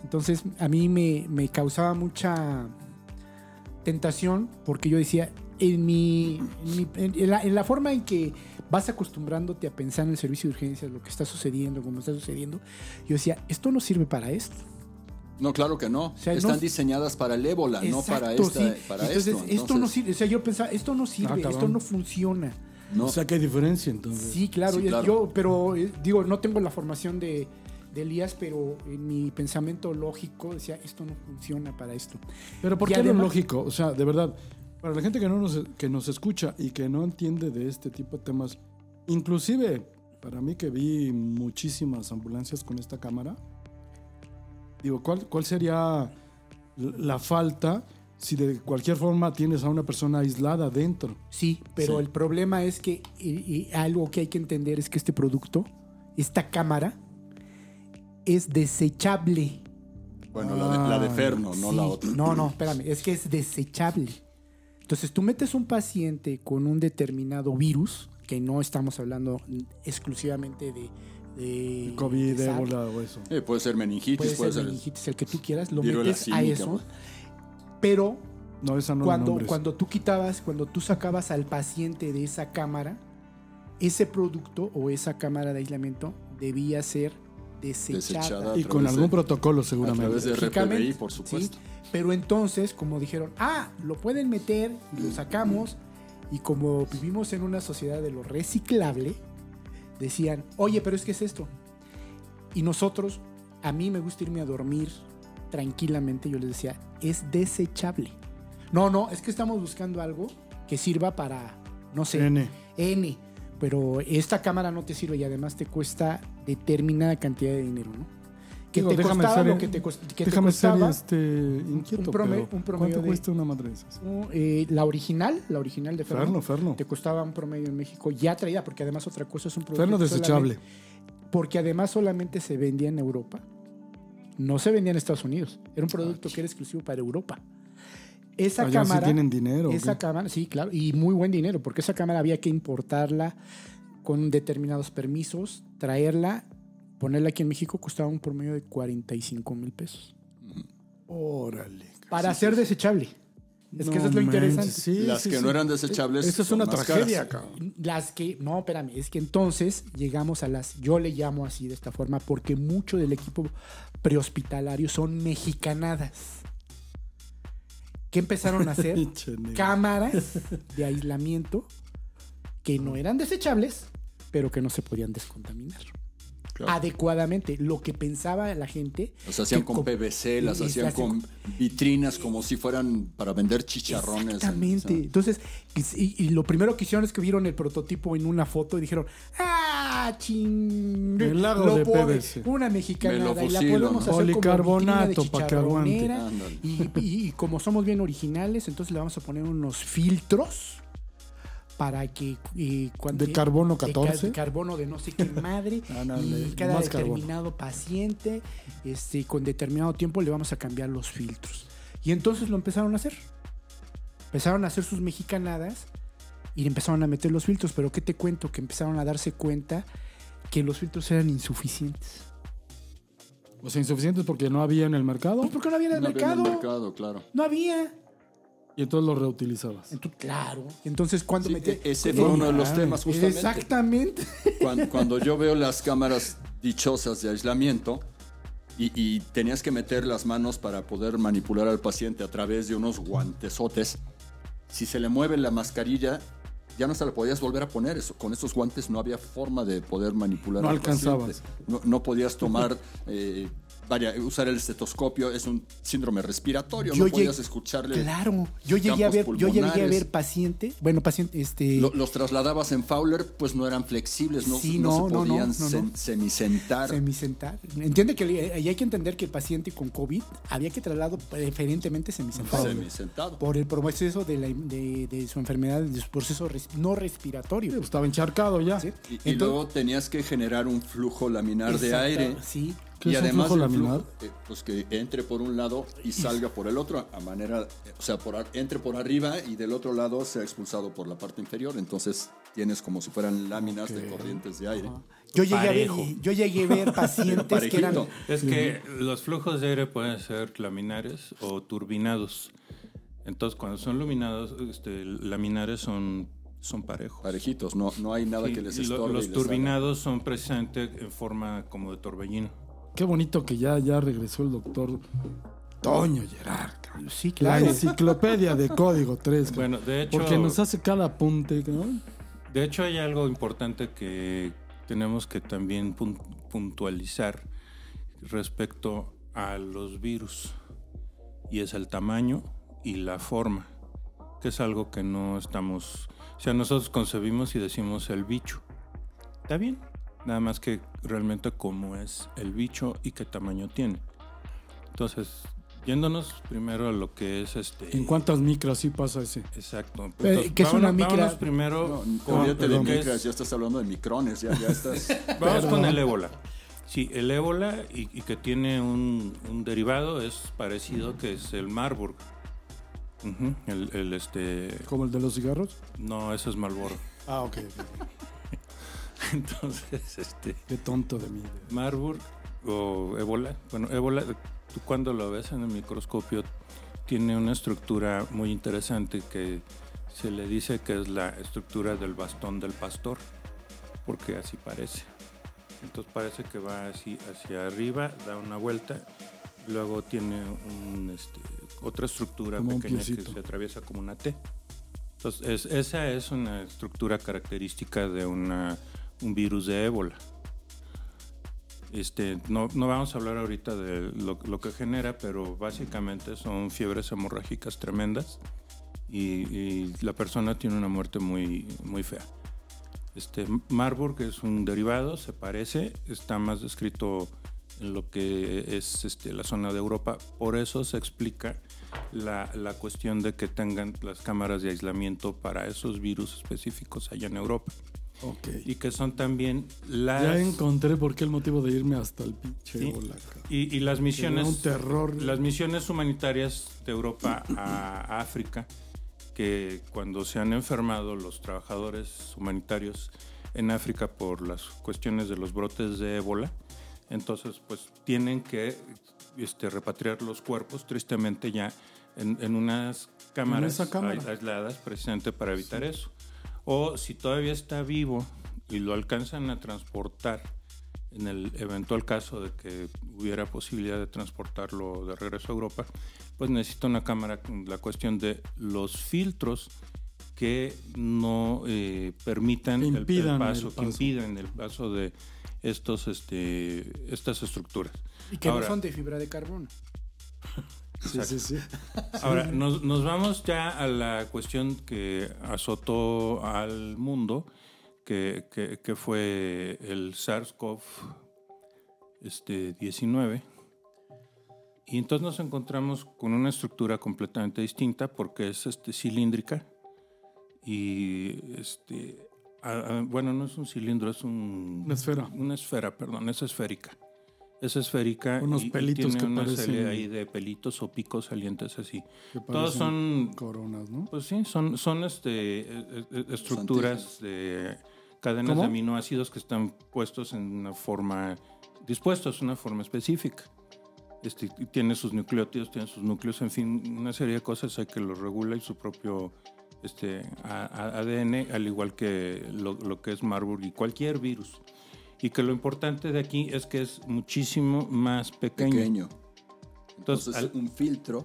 Entonces a mí me, me causaba mucha tentación porque yo decía, en, mi, en, mi- en- en la, en la forma en que vas acostumbrándote a pensar en el servicio de urgencias, lo que está sucediendo, cómo está sucediendo, yo decía, esto no sirve para esto. No, claro que no. sea, Están no- diseñadas para el ébola, no para, esta, sí. para Entonces, esto. esto no Entonces, sirve. O sea, yo pensaba, esto no sirve, cabrón. esto no funciona. no. O sea, que hay diferencia entonces. Sí, claro. Sí, y- claro. Yo, pero eh, digo, no tengo la formación de, de Elías, pero en mi pensamiento lógico decía, esto no funciona para esto. Pero ¿por Y qué lo lógico? O sea, de verdad, para la gente que, no nos, que nos escucha y que no entiende de este tipo de temas, inclusive para mí que vi muchísimas ambulancias con esta cámara, digo, ¿cuál, cuál sería la falta si de cualquier forma tienes a una persona aislada dentro? Sí, pero Sí. el problema es que y- y algo que hay que entender es que este producto, esta cámara, es desechable. Bueno, la de, la de Ferno, no Sí, la otra. No, no, espérame, es que es desechable. Entonces tú metes un paciente con un determinado virus, que no estamos hablando exclusivamente de... de COVID, de ébola o eso. Eh, puede ser meningitis, puede puede, ser ser. meningitis, el que tú quieras, lo metes a eso, pues. pero No, esa no la cuando, cuando tú quitabas, cuando tú sacabas al paciente de esa cámara, ese producto o esa cámara de aislamiento debía ser desechada. Desechada. y a con algún de- protocolo A seguramente. través de RPBI, por ¿sí? Pero entonces, como dijeron, ah, lo pueden meter y lo sacamos, y como vivimos en una sociedad de lo reciclable, decían, oye, pero es que es esto. Y nosotros, a mí me gusta irme a dormir tranquilamente, yo les decía, es desechable. No, no, es que estamos buscando algo que sirva para, no sé, N. N. Pero esta cámara no te sirve y además te cuesta determinada cantidad de dinero, ¿no? Que Digo, te costaba ser- lo que te, cost- que te Déjame ser costaba. este, inquieto, un prome- pero un promedio ¿cuánto de- cuesta una madre de esas? Eh, la original, la original de Ferno, Ferno, Ferno. te costaba un promedio en México ya traída, porque además otra cosa es un producto Ferno desechable. porque además solamente se vendía en Europa, no se vendía en Estados Unidos. Era un producto que era exclusivo para Europa. Esa Allá sí cámara, tienen dinero. ¿o esa cámara, sí, claro, y muy buen dinero, porque esa cámara había que importarla con determinados permisos, traerla, ponerla aquí en México costaba un promedio de 45 mil pesos Órale. para ser desechable. Es que eso es lo interesante. sí, Las sí, que sí. no eran desechables. Esa es una tragedia, caras. cabrón. Las que, no, espérame, es que entonces llegamos a las, yo le llamo así de esta forma, porque mucho del equipo prehospitalario son mexicanadas. ¿Qué empezaron a hacer? Cámaras de aislamiento que no eran desechables, pero que no se podían descontaminar. Claro. Adecuadamente, lo que pensaba la gente. Las hacían con PVC, las hacían con vitrinas como si fueran para vender chicharrones. Exactamente. Entonces, y, y lo primero que hicieron es que vieron el prototipo en una foto y dijeron, ¡ah, ching! El lago lo de PVC. Una mexicanada Me lo y la podemos ¿no? hacer como Policarbonato vitrina de pa' que aguante. chicharronera. Ándale. Y, y- y como somos bien originales, entonces le vamos a poner unos filtros para que eh, cuando ¿De carbono de ca- 14? de carbono de no sé qué madre y cada carbono. determinado paciente este con determinado tiempo le vamos a cambiar los filtros. Y entonces lo empezaron a hacer. Empezaron a hacer sus mexicanadas y empezaron a meter los filtros. Pero qué te cuento que empezaron a darse cuenta que los filtros eran insuficientes. O sea, insuficientes porque no había en el mercado. Pues porque no había en el no había en mercado. el mercado, claro. no había y entonces lo reutilizabas. entonces claro entonces cuando Sí, metí- e- ese fue uno de los temas justamente. exactamente Cuando, cuando yo veo las cámaras dichosas de aislamiento, y, y tenías que meter las manos para poder manipular al paciente a través de unos guantesotes. Si se le mueve la mascarilla, ya no se la podías volver a poner. Eso, con esos guantes no había forma de poder manipular No al alcanzabas. paciente. No, no podías tomar, eh, vaya, usar el estetoscopio. Es un síndrome respiratorio. Yo no podías escucharle. Claro, yo llegué a ver, yo llegué a ver paciente, bueno, paciente, este, Lo- los trasladabas en Fowler, pues no eran flexibles, no, Sí, no no, se no, no, podían no, no. sem- semisentar. semisentar. Entiende que ahí hay que entender que el paciente con COVID había que traslado preferentemente semisentado. Semisentado. Por el proceso de, la- de- de su enfermedad, de su proceso res- no respiratorio. Sí, pues, estaba encharcado ya. ¿sí? Y, y luego tenías que generar un flujo laminar de aire. Sí. ¿Qué y es un además flujo el laminar? eh, pues que entre por un lado y salga por el otro, a manera, o sea, por, ar- entre por arriba y del otro lado sea expulsado por la parte inferior. Entonces tienes como si fueran láminas de corrientes de aire. Yo llegué, a ver, yo llegué a ver pacientes que eran. Es que los flujos de aire pueden ser laminares o turbinados. Entonces, cuando son luminados, este, laminares son, son parejos. Parejitos, no, no hay nada Sí, que les estorbe. los les haga- turbinados son precisamente en forma como de torbellino. Qué bonito que ya, ya regresó el doctor Toño Gerard. cabrón. Sí, La claro. enciclopedia de código 3. cabrón. Bueno, de hecho, Porque nos hace cada apunte. ¿no? de hecho hay algo importante que tenemos que también pun- puntualizar respecto a los virus y es el tamaño y la forma, que es algo que no estamos, o sea, nosotros concebimos y decimos el bicho. Está bien, nada más que realmente cómo es el bicho y qué tamaño tiene. Entonces, yéndonos primero a lo que es este ¿En cuántas micras sí pasa ese? Exacto. Eh, ¿qué es una vámonos- micra? vámonos primero No, con, de micras, es- ya estás hablando de micrones, ya, ya estás. vamos Pero- con el ébola. Sí, el ébola y, y que tiene un, un derivado es parecido que es el Marburg. Ujú, el, el, este ¿Como el de los cigarros? no, eso es Marlboro. Ah, ok. ok. Entonces, este Qué tonto de mí. Marburg o ébola, bueno, ébola tú cuando lo ves en el microscopio tiene una estructura muy interesante que se le dice que es la estructura del bastón del pastor, porque así parece. Entonces parece que va así hacia arriba, da una vuelta, luego tiene un, este, otra estructura Como pequeña que se atraviesa como una T. Entonces es- esa es una estructura característica de una, un virus de ébola. Este, no, no vamos a hablar ahorita de lo, que genera, pero básicamente son fiebres hemorrágicas tremendas y, y la persona tiene una muerte muy, muy fea. Este, Marburg es un derivado, se parece, está más descrito en lo que es este, la zona de Europa, por eso se explica la, la cuestión de que tengan las cámaras de aislamiento para esos virus específicos allá en Europa Y que son también las... Ya encontré por qué el motivo de irme hasta el pinche Sí. Y, y las misiones, un terror. las misiones humanitarias de Europa a África, que cuando se han enfermado los trabajadores humanitarios en África por las cuestiones de los brotes de ébola, entonces pues tienen que este, repatriar los cuerpos, tristemente ya en, en unas cámaras esa cámara. ais- aisladas precisamente para evitar eso. O si todavía está vivo y lo alcanzan a transportar en el eventual caso de que hubiera posibilidad de transportarlo de regreso a Europa, pues necesita una cámara con la cuestión de los filtros que no eh, permitan Que el- el, impidan paso, el que paso. impiden el paso de estos, este, estas estructuras. Y que Ahora- no son de fibra de carbono. Sí, sí, sí. Ahora, nos, nos vamos ya a la cuestión que azotó al mundo, que, que- que fue el SARS-CoV este, 19. Y entonces nos encontramos con una estructura completamente distinta porque es este, cilíndrica. Y este, a- a- bueno, no es un cilindro, es un, Una esfera. una esfera, perdón, es esférica. Es esférica. Unos y- y pelitos tiene que una parecen- serie ahí de pelitos o picos salientes así. Que Todos son, Coronas, ¿no? pues sí, son, son este, eh, eh, estructuras de cadenas ¿Cómo? de aminoácidos que están puestos en una forma, dispuestos en una forma específica. Este, y tiene sus nucleótidos, tiene sus núcleos, en fin, una serie de cosas hay que lo regula y su propio este, A- A- ADN, al igual que lo, lo que es Marburg y cualquier virus. Y que lo importante de aquí es que es muchísimo más pequeño. Pequeño. Entonces, Entonces, al- un filtro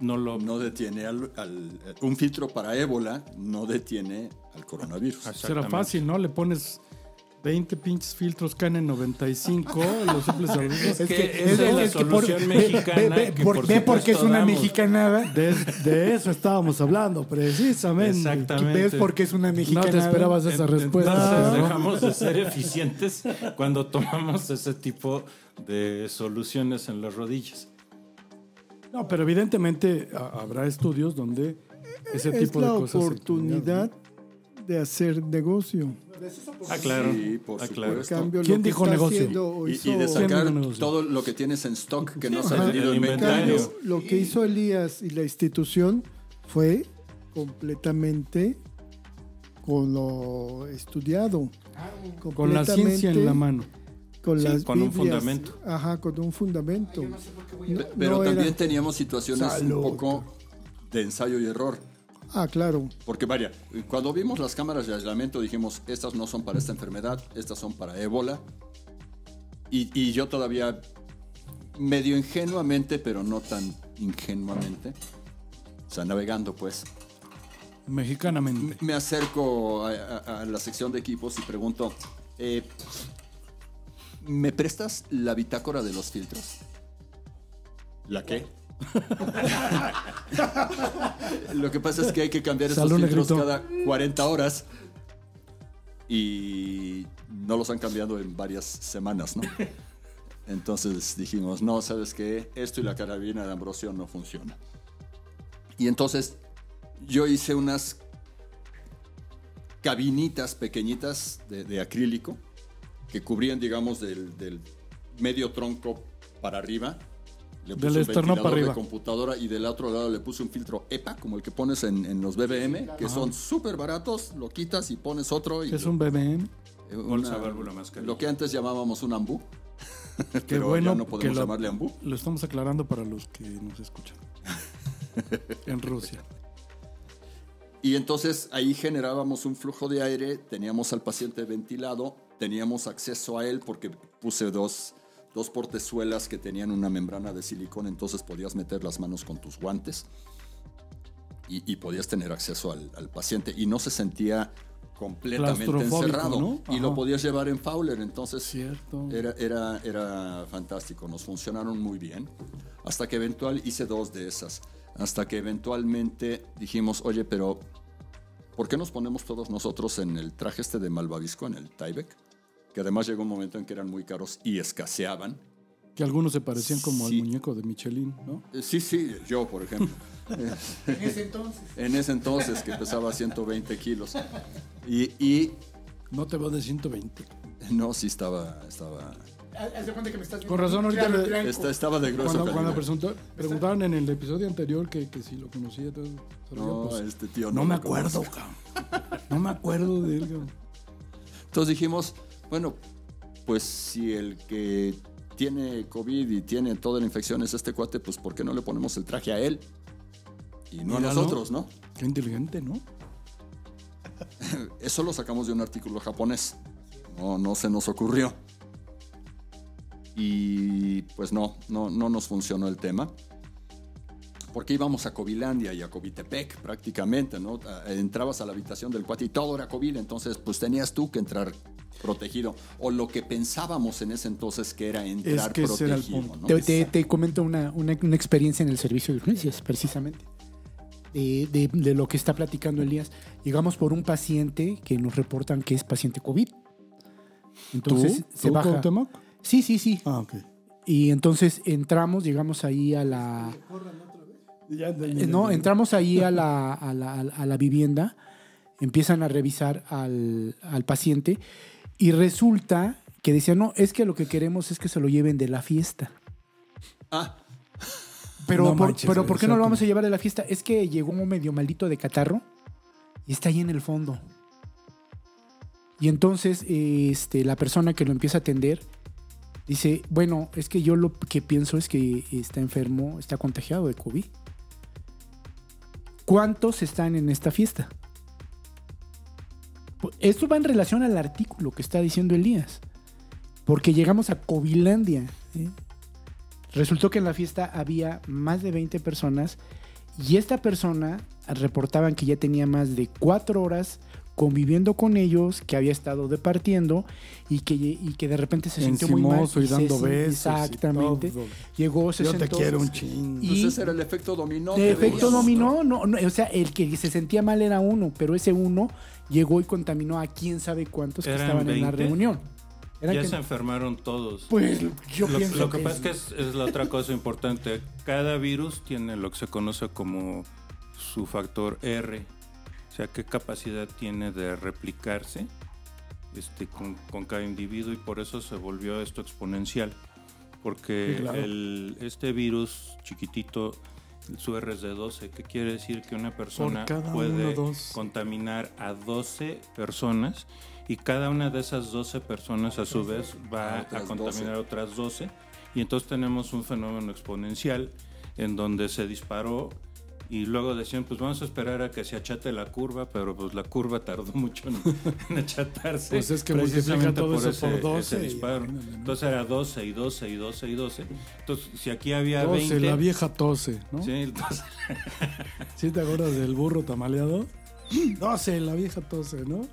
no lo no detiene al, al- Un filtro para ébola no detiene al coronavirus. Será fácil, ¿no? Le pones 20 pinches filtros KN95, los simples saludos. Es que es la es que por- solución ve- mexicana. ve- ve que por- por ve por qué es una damos. mexicanada. De, de eso estábamos hablando, precisamente. Exactamente. ¿Ves por qué es una No mexicanada? te esperabas esa respuesta. Entonces ¿no? dejamos de ser eficientes cuando tomamos ese tipo de soluciones en las rodillas. No, pero evidentemente ha- habrá estudios donde ese es tipo de la cosas. se oportunidad de hacer negocio. Ah, claro. Sí, por Ah, En claro. supuesto. cambio, ¿Quién lo que dijo negocio? Y, hizo- y de ¿Quién sacar todo lo que tienes en stock que no se ha vendido en. Lo que hizo Elías y la institución fue completamente con lo estudiado. Con la ciencia en la mano. Con, Sí, las con un fundamento. Ajá, con un fundamento. Pe- Pero No también era- teníamos situaciones Salud. un poco de ensayo y error. Ah, claro. Porque vaya, cuando vimos las cámaras de aislamiento dijimos, estas no son para esta enfermedad, estas son para ébola. Y, y yo todavía, medio ingenuamente, pero no tan ingenuamente, o sea, navegando pues, Mexicanamente. me acerco a, a- a la sección de equipos y pregunto, eh, ¿me prestas la bitácora de los filtros? ¿La qué? Lo que pasa es que hay que cambiar esos Salud, filtros negrito. cada 40 horas y no los han cambiado en varias semanas, ¿no? Entonces dijimos, no, ¿sabes qué? Esto y la carabina de Ambrosio no funciona. Y entonces yo hice unas cabinitas pequeñitas de, de acrílico que cubrían, digamos, del, del medio tronco para arriba. Le Del puse un externo para ventilador de arriba. computadora y del otro lado le puse un filtro EPA, como el que pones en, en los BBM, que son súper baratos, lo quitas y pones otro. Y Es un BBM. eh, Bolsa, válvula, mascarilla. Lo que antes llamábamos un ambú. Qué pero bueno ya no que podemos lo, llamarle ambú. lo estamos aclarando para los que nos escuchan. en Rusia. Y entonces ahí generábamos un flujo de aire, teníamos al paciente ventilado, teníamos acceso a él porque puse dos, dos portezuelas que tenían una membrana de silicón, entonces podías meter las manos con tus guantes y, y podías tener acceso al, al paciente y no se sentía completamente encerrado ¿no? y lo podías llevar en Fowler, entonces Cierto. era, era, era fantástico, nos funcionaron muy bien. Hasta que eventual hice dos de esas. Hasta que eventualmente dijimos, oye, pero ¿por qué nos ponemos todos nosotros en el traje este de malvavisco, en el Tyvek? Que además llegó un momento en que eran muy caros y escaseaban. Que algunos se parecían como Sí. al muñeco de Michelin, ¿no? Eh, Sí, sí, yo, por ejemplo. En ese entonces. en ese entonces, que pesaba 120 kilos. Y, y No te veo de 120. no, sí estaba, estaba, Haz de cuenta que me estás viendo. Con razón, ahorita le- esta- estaba de grueso Cuando, cuando preguntó- preguntaron en el episodio anterior que, que si lo conocía, todo, No, pues, este tío no no me acuerdo, cabrón. No me acuerdo de él, cabrón. Entonces dijimos, bueno, pues si el que tiene COVID y tiene toda la infección es este cuate, pues ¿por qué no le ponemos el traje a él? Y no Míralo. a nosotros, ¿no? Qué inteligente, ¿no? Eso lo sacamos de un artículo japonés. No, no se nos ocurrió. Y pues no, no, no nos funcionó el tema. Porque íbamos a Covilandia y a Covitepec prácticamente, ¿no? A- Entrabas a la habitación del cuate y todo era COVID, entonces pues tenías tú que entrar protegido. O lo que pensábamos en ese entonces que era entrar que era el protegido. punto. ¿no? Te, te- te comento una, una- una experiencia en el servicio de urgencias, precisamente. De, de- de lo que está platicando Elías. Llegamos por un paciente que nos reportan que es paciente COVID. Entonces ¿Tú? se ¿Tú, baja. Cuauhtémoc? Sí, sí, sí. Ah, ok. Y entonces entramos, llegamos ahí a la. Eh, No, entramos ahí a la, a la, a la vivienda, empiezan a revisar al, al paciente y resulta que decían, no, es que lo que queremos es que se lo lleven de la fiesta. Ah, Pero, No por, manches, pero ¿por qué no lo vamos a llevar de la fiesta? Es que llegó un medio maldito de catarro y está ahí en el fondo. Y entonces este, la persona que lo empieza a atender dice, bueno, es que yo lo que pienso es que está enfermo, está contagiado de COVID. ¿Cuántos están en esta fiesta? Pues, Esto va en relación al artículo que está diciendo Elías. porque llegamos a Covilandia. ¿eh? Resultó que en la fiesta había más de 20 personas y esta persona reportaban que ya tenía más de cuatro horas conviviendo con ellos, que había estado departiendo y que, y que de repente se sintió muy mal. Y se dando besos. y Exactamente. todo. Llegó, se Yo te sentó. quiero un chingo. Y- Pues ese era el efecto dominó. Que efecto veíamos, dominó, no, no, o sea, el que se sentía mal era uno, pero ese uno llegó y contaminó a quién sabe cuántos que ¿Eran estaban en la 20? reunión. Ya que- se enfermaron todos. pues yo lo, pienso lo que que pasa es que es, es la otra cosa importante. Cada virus tiene lo que se conoce como su factor R. O sea, qué capacidad tiene de replicarse este, con, con cada individuo y por eso se volvió esto exponencial. Porque Sí, claro. el- este virus chiquitito, su R es de 12, que quiere decir que una persona cada puede uno dos. contaminar a 12 personas y cada una de esas 12 personas a su vez va a contaminar 12. a otras 12 y entonces tenemos un fenómeno exponencial en donde se disparó y luego decían pues vamos a esperar a que se achate la curva pero pues la curva tardó mucho en, en achatarse Pues es que precisamente todo eso por 12 y disparo ¿no? entonces era 12 y 12 y 12 y 12 entonces si aquí había 12, 20 la vieja tose, ¿no? sí, entonces, ¿Sí te acuerdas del burro tamaleado? 12, la vieja tose, ¿no?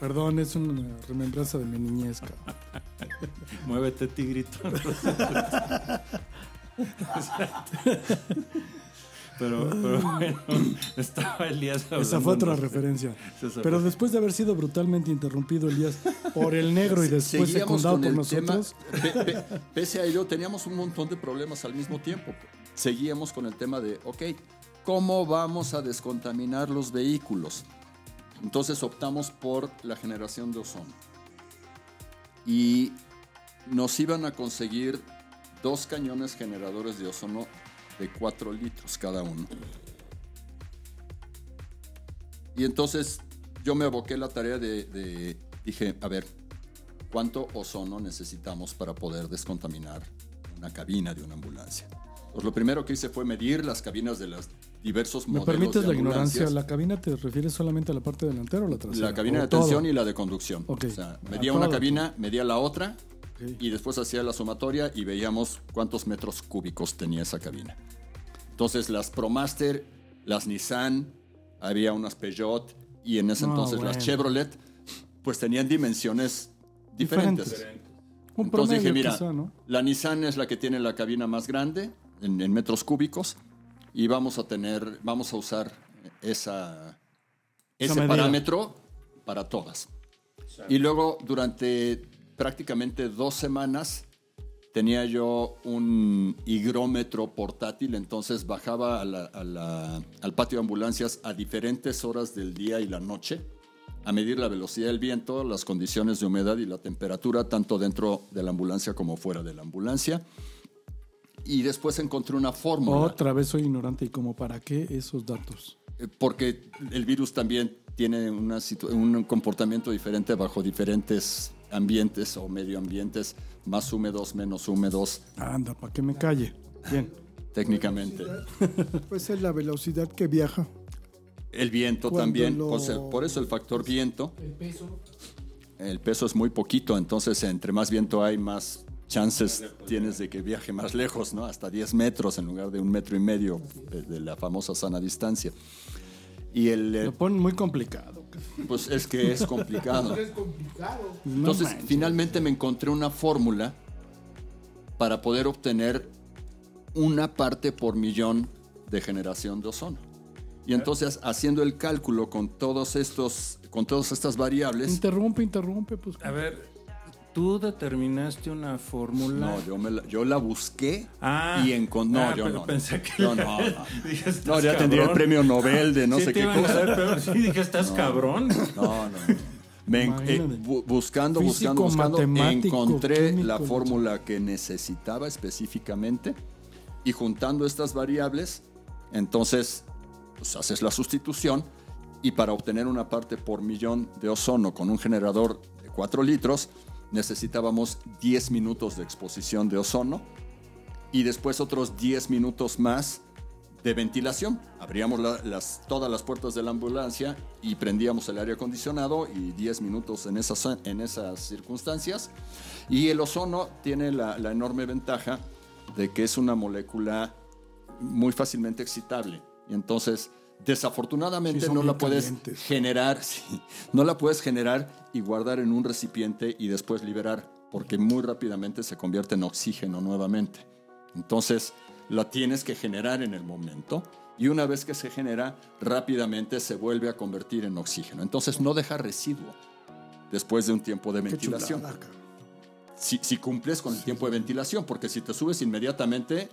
Perdón, es una remembranza de mi niñez. muévete tigrito pero, pero bueno estaba Elías Esa fue otra referencia. Pero después de haber sido brutalmente interrumpido Elías por el negro y después Seguíamos secundado con por tema, nosotros, pe- pe- pese a ello, teníamos un montón de problemas al mismo tiempo. Seguíamos con el tema de, ok, ¿cómo vamos a descontaminar los vehículos? Entonces optamos por la generación de ozono. Y nos iban a conseguir dos cañones generadores de ozono de 4 litros cada uno. Y entonces yo me aboqué la tarea de, de- dije, a ver, ¿cuánto ozono necesitamos para poder descontaminar una cabina de una ambulancia? Pues lo primero que hice fue medir las cabinas de los diversos ¿me modelos permites de la ignorancia? ¿La cabina te refieres solamente a la parte delantera o la trasera? La cabina ¿O de todo? tensión y la de conducción. O sea, A medía una cabina, medía la otra Y después hacía la sumatoria y veíamos cuántos metros cúbicos tenía esa cabina. Entonces las ProMaster, las Nissan, había unas Peugeot y en ese No, entonces las bueno. Chevrolet, pues tenían dimensiones diferentes. Diferentes. Un Entonces dije, mira, quizá, ¿no? la Nissan es la que tiene la cabina más grande en, en metros cúbicos y vamos a tener, vamos a usar esa, Esa ese medida. parámetro para todas. Y luego durante prácticamente dos semanas tenía yo un higrómetro portátil, entonces bajaba a la- a la- al patio de ambulancias a diferentes horas del día y la noche a medir la velocidad del viento, las condiciones de humedad y la temperatura, tanto dentro de la ambulancia como fuera de la ambulancia. Y después encontré una fórmula. Otra vez soy ignorante y como para qué esos datos. Eh, Porque el virus también tiene una un comportamiento diferente bajo diferentes ambientes o medioambientes, más húmedos, menos húmedos, Anda, para que me calle. Bien. técnicamente. Pues es la velocidad que viaja. El viento Cuando también, lo- por, ser- por eso el factor viento. El peso. El peso es muy poquito, entonces entre más viento hay, más chances tienes de que viaje más lejos, ¿no? Hasta 10 metros en lugar de un metro y medio de, de la famosa sana distancia. Y el, eh, Lo ponen muy complicado. Pues es que es complicado. Es complicado. No Entonces, finalmente me encontré una fórmula para poder obtener una parte por millón de generación de ozono. Y entonces, haciendo el cálculo con todos estos, con todas estas variables, Interrumpe, interrumpe, pues. A ver, tú determinaste una fórmula. no, yo, me la, yo la busqué Ah, y encontré. No, ah, yo no. pensé que- No, no, no. Dije, No, "Estás ya tendría el cabrón". premio Nobel de no Sí, sé qué cosa. dar, pero sí dije, estás cabrón. No, no. Me eh, bu- buscando, Físico, buscando, buscando, encontré químico, la la fórmula que necesitaba específicamente y juntando estas variables, entonces pues, haces la sustitución y para obtener una parte por millón de ozono con un generador de 4 litros necesitábamos 10 minutos de exposición de ozono y después otros 10 minutos más de ventilación. Abríamos todas las puertas de la ambulancia y prendíamos el aire acondicionado y 10 minutos en esas, en esas circunstancias. Y el ozono tiene la, la enorme ventaja de que es una molécula muy fácilmente excitable. Y entonces, desafortunadamente, Sí, no la puedes calientes. generar, sí, no la puedes generar y guardar en un recipiente y después liberar, porque muy rápidamente se convierte en oxígeno nuevamente. Entonces, la tienes que generar en el momento y una vez que se genera, rápidamente se vuelve a convertir en oxígeno. Entonces, no deja residuo después de un tiempo de Qué ventilación. chulada. Si, si cumples con el tiempo de ventilación, porque si te subes inmediatamente,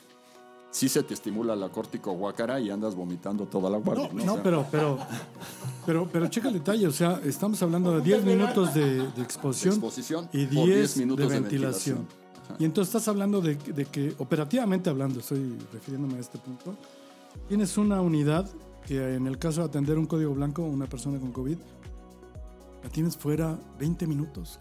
sí se te estimula la córtico guácara y andas vomitando toda la guardia. No, no, sea, pero, pero, pero, pero checa el detalle, o sea, estamos hablando de 10 minutos de, de exposición, exposición y por 10, 10 minutos de de ventilación. Y entonces estás hablando de, de que, operativamente hablando, estoy refiriéndome a este punto, tienes una unidad que en el caso de atender un código blanco, una persona con COVID, la tienes fuera 20 minutos.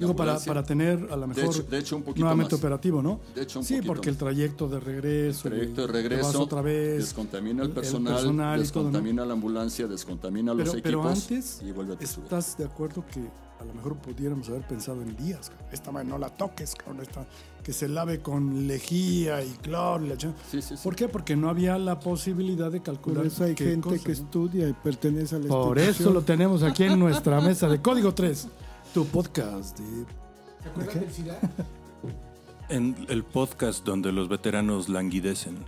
Digo, para, para tener a lo De mejor hecho, de hecho, un poquito nuevamente más. operativo, ¿no? De hecho, un sí, poquito porque el trayecto de regreso. y Trayecto de te regreso, vas otra vez. descontamina el el personal, descontamina la ambulancia, descontamina los equipos pero antes, y vuelve a. ¿estás de acuerdo que a lo mejor pudiéramos haber pensado en días? Esta madre no la toques, cabrón, esta- que se lave con lejía y cloro. y la chingada. Sí, sí, sí. ¿Por qué? Porque no había la posibilidad de Por calcular. eso hay gente que ¿no? estudia y pertenece a la Por eso lo tenemos aquí en nuestra mesa de Código 3, tu podcast. de- ¿Se acuerdan del SIDA? En el podcast donde los veteranos languidecen.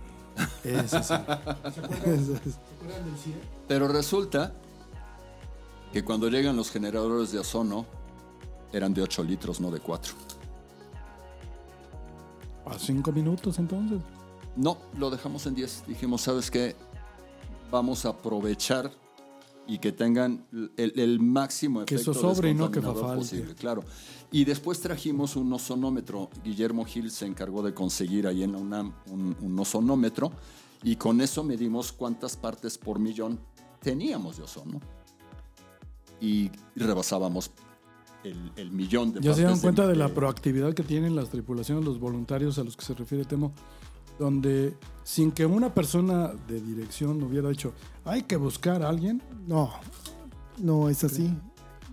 Ese sí. ¿Se acuerdan, ¿Se acuerdan del SIDA? Pero resulta que cuando llegan los generadores de ozono eran de 8 litros, no de 4. A cinco minutos entonces. No, lo dejamos en 10. Dijimos, ¿sabes qué? Vamos a aprovechar y que tengan el, el máximo Que efecto eso sobre y no que posible, claro. Y después trajimos un ozonómetro. Guillermo Gil se encargó de conseguir ahí en la UNAM un, un ozonómetro y con eso medimos cuántas partes por millón teníamos de ozono. Y rebasábamos el, el millón de Ya partes. se dan cuenta de la de- proactividad que tienen las tripulaciones, los voluntarios a los que se refiere Temo, donde sin que una persona de dirección hubiera dicho, hay que buscar a alguien, No, no es así.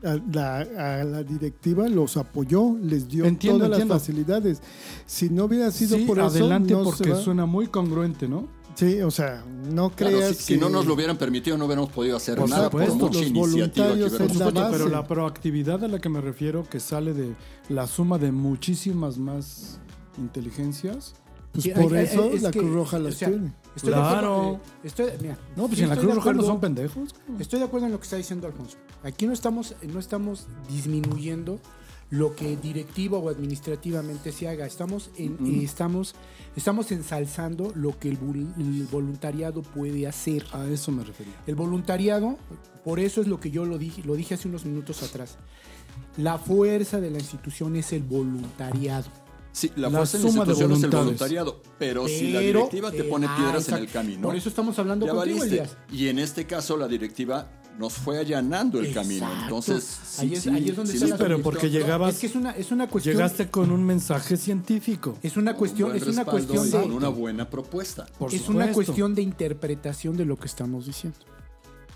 A la, a la directiva los apoyó, les dio Entiendo, todas entiendo. las facilidades. Si no hubiera sido sí, por eso, adelante no porque se va- suena muy congruente, ¿no? Sí, o sea, no Claro, creas si, si que- no nos lo hubieran permitido, no hubiéramos podido hacer Por nada por mucha los iniciativa voluntarios la base. pero la proactividad a la que me refiero, que sale de la suma de muchísimas más inteligencias. Pues Sí, por hay- hay- eso es la que, Cruz Roja las o sea, tiene. Estoy Claro. de acuerdo, estoy, mira, No, pues en la Cruz Roja no son pendejos. Estoy de acuerdo en lo que está diciendo Alfonso. Aquí no estamos, no estamos disminuyendo lo que directiva o administrativamente se haga. Estamos, en, eh, estamos, estamos ensalzando lo que el voluntariado puede hacer. A eso me refería. El voluntariado, por eso es lo que yo lo dije, lo dije hace unos minutos atrás. La fuerza de la institución es el voluntariado. Sí, la, La fuerza en suma de es el voluntariado, pero, si la directiva te eh, pone ah, piedras en el camino, Por eso estamos hablando ya contigo. Elías. Y en este caso la directiva nos fue allanando el camino. Entonces, sí, Ahí es- sí, ahí es donde sí está pero porque llegabas, Es que es una, es una cuestión. llegaste con un mensaje científico. Es una cuestión, Un es una cuestión y de. con una buena propuesta. Por es una cuestión de interpretación de lo que estamos diciendo.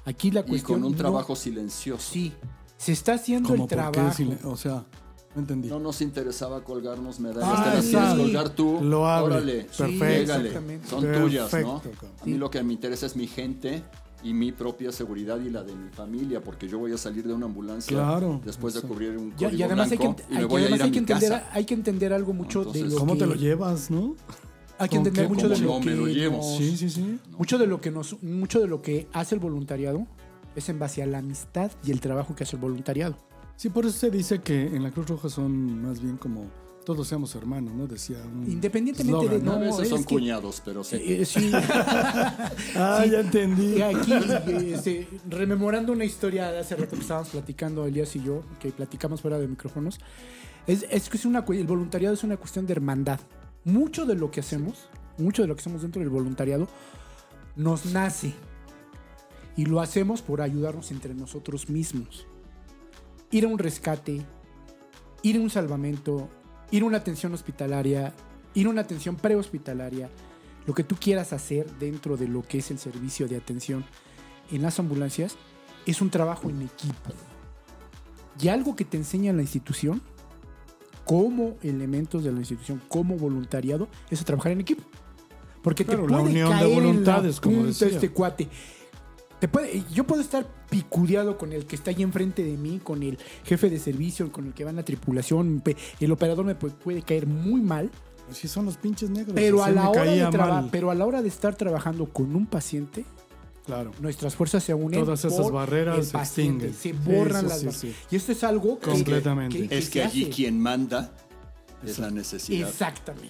Aquí la Y cuestión. con un no- trabajo silencioso. sí. Se está haciendo el trabajo. o sea, no entendí. No nos interesaba colgarnos medallas, Ah, te las sí. quieres colgar tú. Loable. Órale, Perfecto. Son tuyas, ¿no? A mí lo que me interesa es mi gente y mi propia seguridad y la de mi familia, porque yo voy a salir de una ambulancia Claro, después de cubrir un código y además hay que, blanco y hay- me y voy a además ir a hay que mi entender, casa. hay que entender algo mucho de lo ¿Cómo que, te lo llevas, no? Hay que ¿Con entender mucho de ¿Cómo lo me que lo llevo? nos- Sí, sí, sí. mucho de lo que nos mucho de lo que hace el voluntariado es en base a la amistad y el trabajo que hace el voluntariado. Sí, por eso se dice que en la Cruz Roja son más bien como todos seamos hermanos, ¿no? Decía un Independientemente de- eslogan, a no, veces son es que- cuñados, pero sí. Eh, eh, sí, Ah, ya entendí. Y aquí, este, rememorando una historia de hace rato que estábamos platicando Elías y yo, que platicamos fuera de micrófonos, es, es que es una, el voluntariado es una cuestión de hermandad. Mucho de lo que hacemos, mucho de lo que hacemos dentro del voluntariado, nos nace. Y lo hacemos por ayudarnos entre nosotros mismos. Ir a un rescate, ir a un salvamento, ir a una atención hospitalaria, ir a una atención prehospitalaria, lo que tú quieras hacer dentro de lo que es el servicio de atención en las ambulancias, es un trabajo en equipo. Y algo que te enseña la institución, como elementos de la institución, como voluntariado, es a trabajar en equipo. Porque Claro, te la puede unión de caer en la voluntades, como punta decía. este cuate. Te puede, yo puedo estar picudeado con el que está ahí enfrente de mí, con el jefe de servicio, con el que va en la tripulación. El operador me pu- puede caer muy mal, Así son los pinches negros. pero a, la me hora de traba- pero a la hora de estar trabajando con un paciente, Claro. nuestras fuerzas se unen. Todas esas por barreras el se extinguen. Se borran Eso las sí. Y esto es algo que- Completamente. que- que Es que allí hace. quien manda es la necesidad. Exactamente.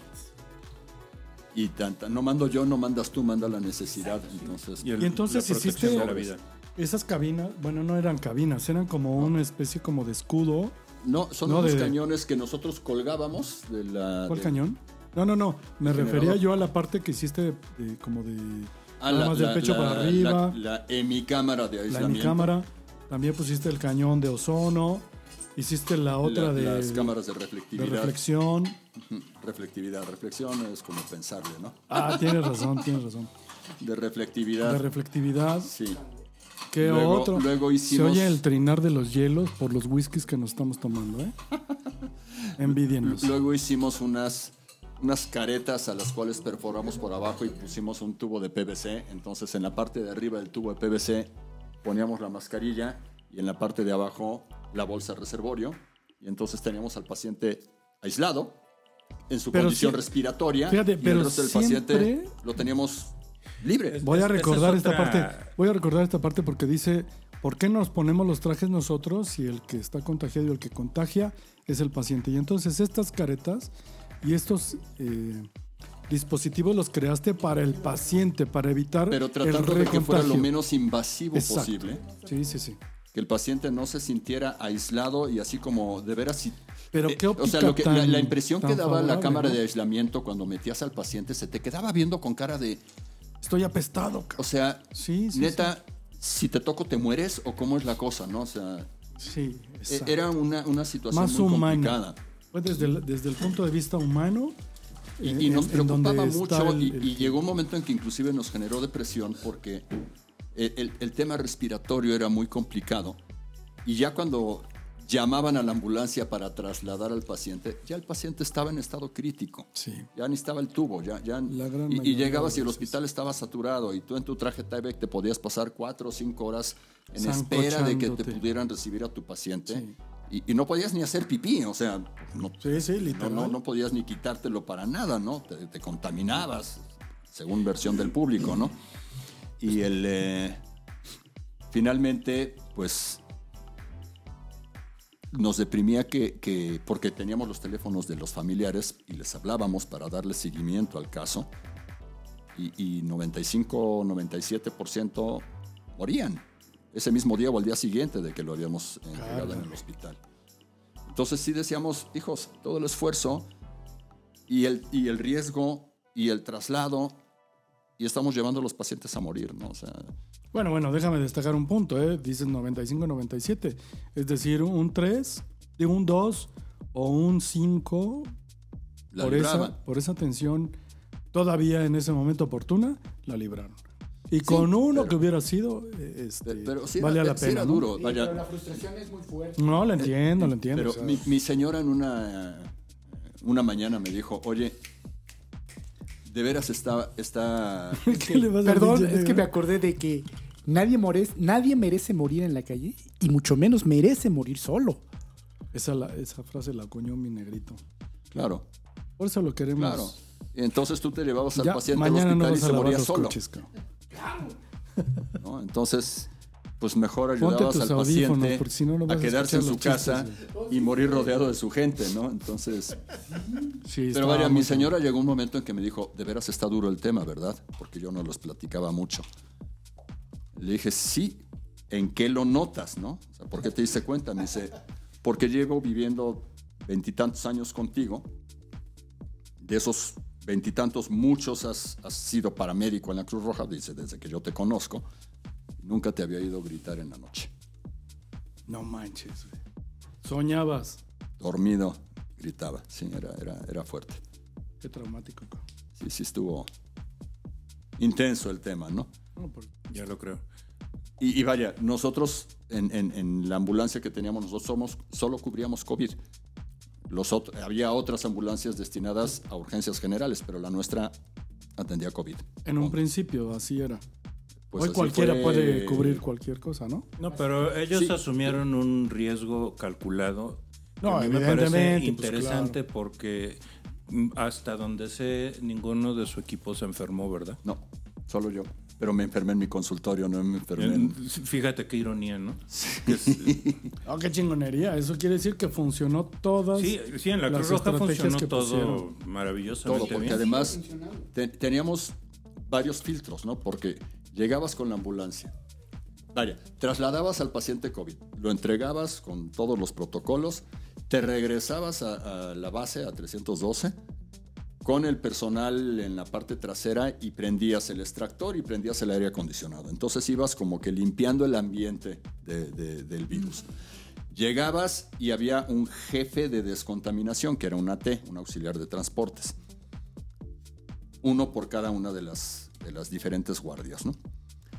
Y tanta, no mando yo, no mandas tú, manda la necesidad. Entonces, el- Y entonces la hiciste- de la vida. Esas cabinas, bueno, no eran cabinas, eran como una especie como de escudo. no, son No, unos de- cañones que nosotros colgábamos de la. ¿Cuál de- cañón? No, no, no. Me ¿El refería yo a la parte que hiciste de, de- como de Ah, la- más del la- pecho la- para arriba, La, la, la hemicámara de aislamiento. cámara. También pusiste el cañón de ozono. Hiciste la otra la- de, Las cámaras de de reflectividad. reflexión. Ujú, Reflectividad. Reflexión es como pensarle, ¿no? Ah, tienes razón, tienes razón. De reflectividad. De reflectividad. sí. ¿Qué Luego- otro? luego Se hicimos- oye el trinar de los hielos por los whiskies que nos estamos tomando, ¿eh? Envidienos. Luego hicimos unas, unas caretas a las cuales perforamos por abajo y pusimos un tubo de PVC. Entonces en la parte de arriba del tubo de PVC poníamos la mascarilla y en la parte de abajo la bolsa reservorio. Y entonces teníamos al paciente aislado en su Pero condición sí- respiratoria fíjate, y pero el resto del paciente lo teníamos libre. Voy a Esa es recordar esta otra- parte. Voy a recordar esta parte porque dice, ¿por qué nos ponemos los trajes nosotros si el que está contagiado y el que contagia es el paciente? Y entonces estas caretas y estos eh, dispositivos los creaste para el paciente, para evitar Pero el tratando de que fuera lo menos invasivo Exacto. posible. Sí, sí, sí. Que el paciente no se sintiera aislado y así como de veras... si- Pero Eh, qué o sea, lo que, la, tan- la impresión que daba la cámara ¿no? de aislamiento cuando metías al paciente se te quedaba viendo con cara de, Estoy apestado. o sea, Sí, sí, neta, si te toco te mueres o cómo es la cosa, ¿no? O sea, Sí, e- exacto. era una, una situación más muy humana. complicada. Fue desde el, desde el punto de vista humano. Y, y nos preocupaba mucho el- y, el- y llegó un momento en que inclusive nos generó depresión porque el, tema respiratorio era muy complicado. Y ya cuando llamaban a la ambulancia para trasladar al paciente, ya el paciente estaba en estado crítico. Sí. Ya necesitaba el tubo, ya, ya y, y llegabas y el hospital estaba saturado y tú en tu traje Tyvek te podías pasar cuatro o cinco horas en espera de que te pudieran recibir a tu paciente Sí. y, y no podías ni hacer pipí, o sea, no, Sí, sí, no, literal. no, no podías ni quitártelo para nada, ¿no? Te, te contaminabas, según versión del público, ¿no? Y el... eh, finalmente, pues nos deprimía que, que- porque teníamos los teléfonos de los familiares y les hablábamos para darle seguimiento al caso y, y 95 97% morían ese mismo día o al día siguiente de que lo habíamos entregado en el hospital. Entonces sí decíamos, hijos, todo el esfuerzo y el, y el riesgo y el traslado y estamos llevando a los pacientes a morir, ¿no? O sea, Bueno, bueno, déjame destacar un punto, ¿eh? Dices 95-97. Es decir, un 3, de un 2 o un 5 la por libraban. esa, por esa atención todavía en ese momento oportuna, la libraron. Y con uno pero- que hubiera sido, eh, este, Pero, sí la sí pena. era ¿no? duro. Sí, vaya. pero la frustración es muy fuerte. No, lo entiendo, lo entiendo. Pero o sea, mi, mi señora en una, una mañana me dijo, oye, de veras está... está ¿Qué le vas a Perdón, decir, es que me acordé de que nadie, morez- nadie merece morir en la calle y mucho menos merece morir solo. Esa, la- esa frase la acuñó mi negrito. claro, Por eso lo queremos. claro. Y entonces tú te llevabas al Ya, paciente al mañana no hospital y se moría solo. coches. ¿no? Entonces, pues mejor ayudabas al paciente si no, a a quedarse en su casa chistes, y morir rodeado de su gente, ¿no? Entonces, Sí, pero vaya, mi señora llegó un momento en que me dijo, de veras está duro el tema, ¿verdad? Porque yo no los platicaba mucho. Le dije, sí, ¿en qué lo notas, no? O sea, ¿Por qué te diste cuenta? Me dice, porque llevo viviendo veintitantos años contigo. De esos veintitantos, muchos has, has sido paramédico en la Cruz Roja, dice, desde que yo te conozco. Nunca te había oído gritar en la noche. No manches, güey. Soñabas. Dormido, gritaba. Sí, era, era, era fuerte. Qué traumático, cabrón. Sí, sí estuvo, intenso el tema, ¿no? No, por- Ya lo creo. Y, y vaya, nosotros en, en- en la ambulancia que teníamos, nosotros somos, solo cubríamos COVID. Los ot- había otras ambulancias destinadas a urgencias generales, pero la nuestra atendía COVID. En un principio así era. Pues Hoy así cualquiera fue- puede cubrir cualquier cosa, ¿no? No, pero ellos Sí. asumieron un riesgo calculado. que No, a mí me parece pues, interesante claro. porque mm, hasta donde sé, ninguno de su equipo se enfermó, ¿verdad? No, solo yo. Pero me enfermé en mi consultorio, no me enfermé Eh, en... Fíjate qué ironía, ¿no? Que es- Oh, qué chingonería. Eso quiere decir que funcionó todas. sí, sí, en la Cruz Roja funcionó que todo maravillosamente Todo, porque bien. además te- teníamos varios filtros, ¿no? Porque llegabas con la ambulancia. Vaya, trasladabas al paciente COVID, lo entregabas con todos los protocolos, te regresabas a, a la base, a 312, con el personal en la parte trasera y prendías el extractor y prendías el aire acondicionado. Entonces ibas como que limpiando el ambiente de- de- del virus. Llegabas y había un jefe de descontaminación, que era un AT, un auxiliar de transportes uno por cada una de las, de las diferentes guardias, ¿no?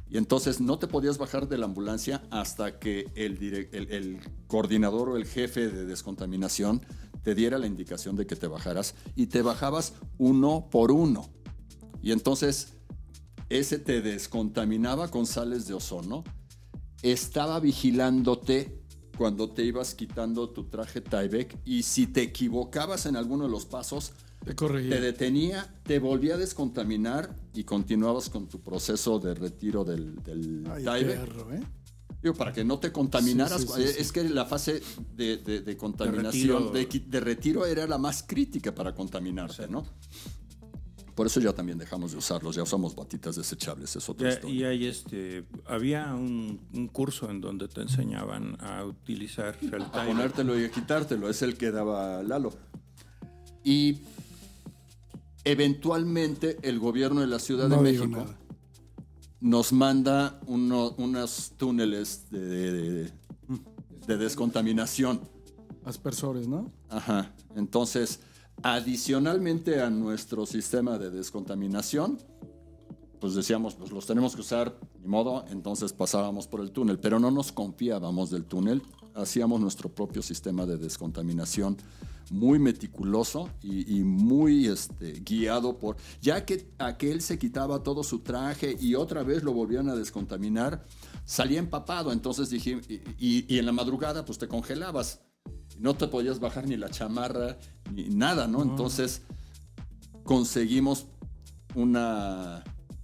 Y entonces no te podías bajar de la ambulancia hasta que el, el coordinador o el jefe de descontaminación te diera la indicación de que te bajaras y te bajabas uno por uno. Y entonces ese te descontaminaba con sales de ozono, estaba vigilándote cuando te ibas quitando tu traje Tyvek y si te equivocabas en alguno de los pasos, Te corregía. te detenía, te volvía a descontaminar y continuabas con tu proceso de retiro del, del Ay, perro, ¿eh? Digo, para que no te contaminaras. Sí, sí, sí, Eh, sí. Es que la fase de, de- de contaminación, de, retiro. de retiro era la más crítica para contaminarte, ¿no? Por eso ya también dejamos de usarlos, ya usamos batitas desechables, es otra Ya- historia. y hay este, había un, un curso en donde te enseñaban a utilizar el a ponértelo y a quitártelo, es el que daba Lalo. Y eventualmente el gobierno de la Ciudad No de México nada. nos manda uno- unos túneles de, de- de descontaminación. Aspersores, ¿no? Ajá. Entonces, adicionalmente a nuestro sistema de descontaminación, pues decíamos, pues los tenemos que usar, ni modo, entonces pasábamos por el túnel, pero no nos confiábamos del túnel, hacíamos nuestro propio sistema de descontaminación muy meticuloso y, y muy este, guiado por, ya que aquel se quitaba todo su traje y otra vez lo volvían a descontaminar, salía empapado, entonces dije, y, y- y en la madrugada pues te congelabas, no te podías bajar ni la chamarra ni nada, ¿no? Entonces conseguimos una,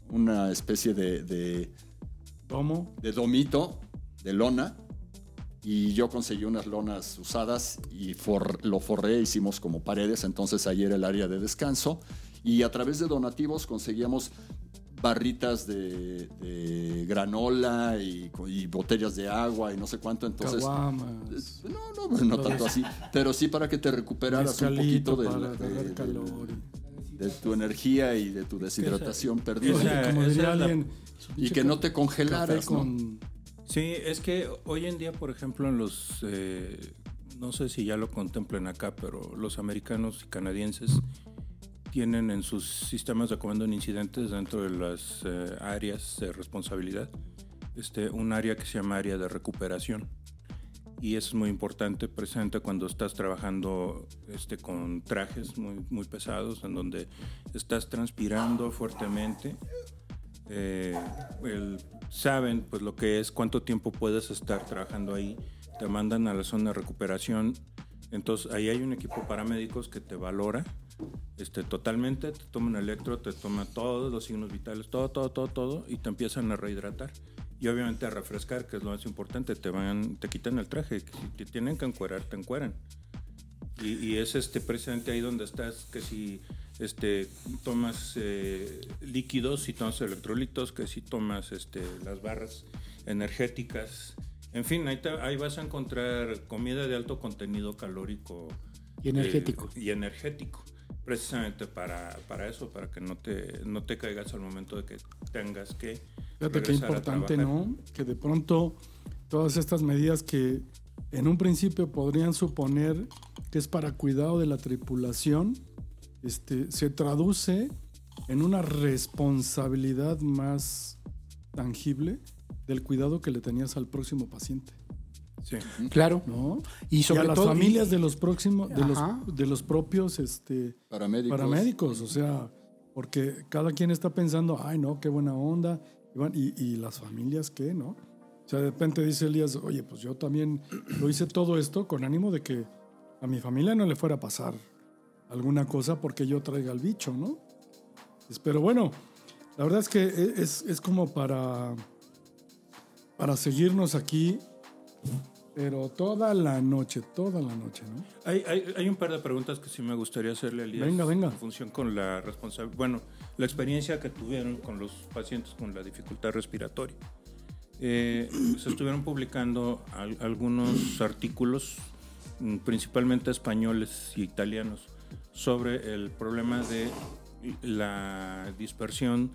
una especie de, de, ¿Cómo? de domito, de lona, y yo conseguí unas lonas usadas y for- lo forré, hicimos como paredes, entonces ahí era el área de descanso, y a través de donativos conseguíamos barritas de, de granola y, botellas de agua y no sé cuánto, entonces... Caguamas. No, no, no tanto así, pero sí para que te recuperaras un poquito de, para de- agarrar de- calor. de tu energía y de tu deshidratación perdida. como diría alguien. Y que no te café congelaras, ¿no? Sí, es que hoy en día, por ejemplo, en los, eh, no sé si ya lo contemplan acá, pero los americanos y canadienses tienen en sus sistemas de comando en incidentes dentro de las eh, áreas de responsabilidad este, un área que se llama área de recuperación. Y eso es muy importante precisamente cuando estás trabajando este, con trajes muy, muy pesados, en donde estás transpirando fuertemente. Eh, el- saben pues lo que es, cuánto tiempo puedes estar trabajando ahí. Te mandan a la zona de recuperación. Entonces ahí hay un equipo paramédicos que te valora este, totalmente, te toman electro, te toman todos los signos vitales, todo, todo, todo, todo, y te empiezan a rehidratar. Y obviamente a refrescar, que es lo más importante, te van, te quitan el traje, si te tienen que encuerar, te encueran. Y, y es este presente ahí donde estás, que si este, tomas eh, líquidos, si tomas electrolitos, que si tomas este, las barras energéticas. En fin, ahí, te- ahí vas a encontrar comida de alto contenido calórico. Y energético. eh, y energético. Precisamente para, para eso, para que no te, no te caigas al momento de que tengas que... Fíjate qué importante. ¿no? Que de pronto todas estas medidas que en un principio podrían suponer que es para cuidado de la tripulación, este, se traduce en una responsabilidad más tangible del cuidado que le tenías al próximo paciente. Sí. Claro. ¿no? Y Y, sobre a las todo- familias de los próximos, de los, de los propios este, Paramédicos. paramédicos, o sea, porque cada quien está pensando, ay no, qué buena onda, y, y las familias qué, ¿no? O sea, de repente dice Elías, oye, pues yo también lo hice todo esto con ánimo de que a mi familia no le fuera a pasar alguna cosa porque yo traiga el bicho, ¿no? Pero bueno, la verdad es que e- es, es como para, para seguirnos aquí, pero toda la noche, toda la noche, ¿no? Hay, hay, hay un par de preguntas que sí me gustaría hacerle a Elías. Venga, venga. En función con la responsabilidad. Bueno, la experiencia que tuvieron con los pacientes con la dificultad respiratoria. Eh, se estuvieron publicando al- algunos artículos, mm, principalmente españoles y italianos, sobre el problema de la dispersión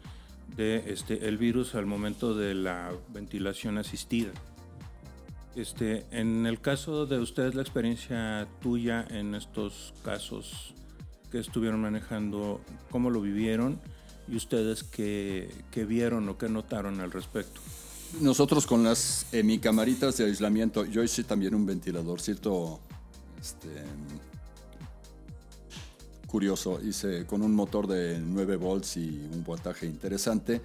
de este, virus al momento de la ventilación asistida. Este, en el caso de ustedes, la experiencia tuya en estos casos que estuvieron manejando, ¿cómo lo vivieron? Y ustedes qué, qué vieron o qué notaron al respecto. Nosotros con las hemicamaritas de aislamiento, yo hice también un ventiladorcito este, curioso. Hice con un motor de 9 volts y un voltaje interesante. Eh,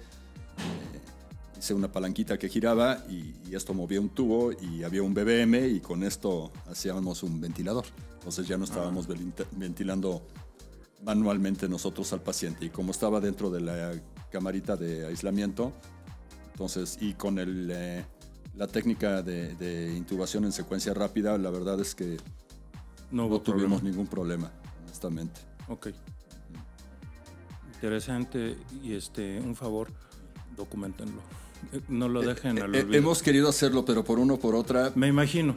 hice una palanquita que giraba y, y esto movía un tubo y había un BBM y con esto hacíamos un ventilador. Entonces ya no estábamos velinte- ventilando manualmente nosotros al paciente. Y como estaba dentro de la camarita de aislamiento, entonces, y con el, eh, la técnica de, de intubación en secuencia rápida, la verdad es que No tuvimos problema. ningún problema, honestamente. Ok. Interesante y este un favor, documentenlo. Eh, No lo dejen al Eh, olvido. hemos querido hacerlo, pero por uno o por otra, Me imagino,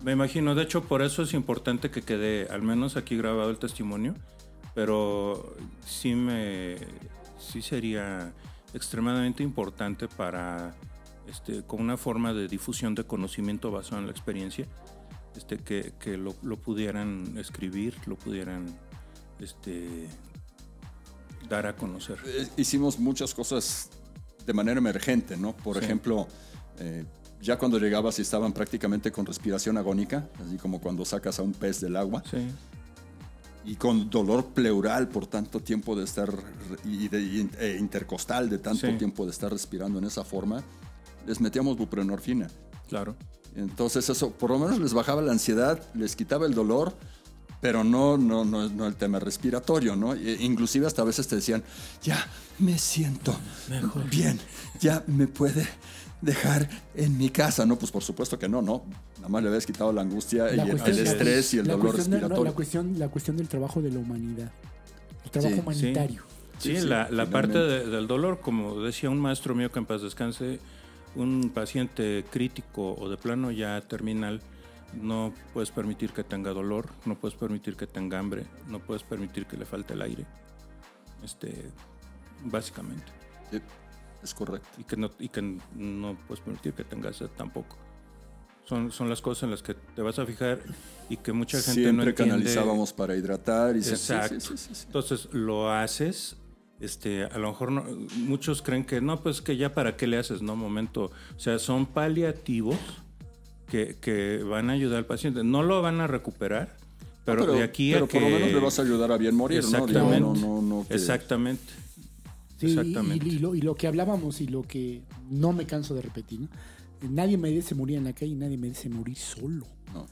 me imagino. De hecho, por eso es importante que quede al menos aquí grabado el testimonio, pero sí me, sí sería extremadamente importante para, este, con una forma de difusión de conocimiento basado en la experiencia, este, que, que lo, lo pudieran escribir, lo pudieran, este, dar a conocer. eh, hicimos muchas cosas de manera emergente, ¿no? Por Sí. ejemplo, eh, ya cuando llegabas y estaban prácticamente con respiración agónica, así como cuando sacas a un pez del agua, Sí, y con dolor pleural por tanto tiempo de estar, y de, eh, intercostal de tanto Sí. tiempo de estar respirando en esa forma, les metíamos buprenorfina. claro. Entonces eso por lo menos les bajaba la ansiedad, les quitaba el dolor, pero no, no, no, no el tema respiratorio, ¿no? E- inclusive hasta a veces te decían, ya me siento bien, ya me puede dejar en mi casa, ¿no? Pues por supuesto que no, ¿no? Nada más le habías quitado la angustia y La el, cuestión- el la- estrés y el dolor cuestión de- no, respiratorio. la, cuestión, la cuestión del trabajo de la humanidad. El trabajo Sí, humanitario. Sí, Sí, sí, la, la parte de- del dolor, como decía un maestro mío que en paz descanse, un paciente crítico o de plano ya terminal, no puedes permitir que tenga dolor, no puedes permitir que tenga hambre, no puedes permitir que le falte el aire. Este, básicamente. Sí, es correcto. Y que no, y que no puedes permitir que tenga sed tampoco. Son, son las cosas en las que te vas a fijar y que mucha gente no Siempre entiende. canalizábamos para hidratar y Exacto. sí. Entonces lo haces, este, a lo mejor no- muchos creen que no, pues que ya para qué le haces, no, momento. O sea, son paliativos que, que van a ayudar al paciente. No lo van a recuperar, pero, de aquí pero a que... por lo menos le vas a ayudar a bien morir, ¿no? Digo, Exactamente. no, no, no que- Exactamente. Sí, y- Exactamente. Y, y lo, y lo que hablábamos y lo que no me canso de repetir, ¿no? nadie merece morir en la calle y nadie merece morir solo. No.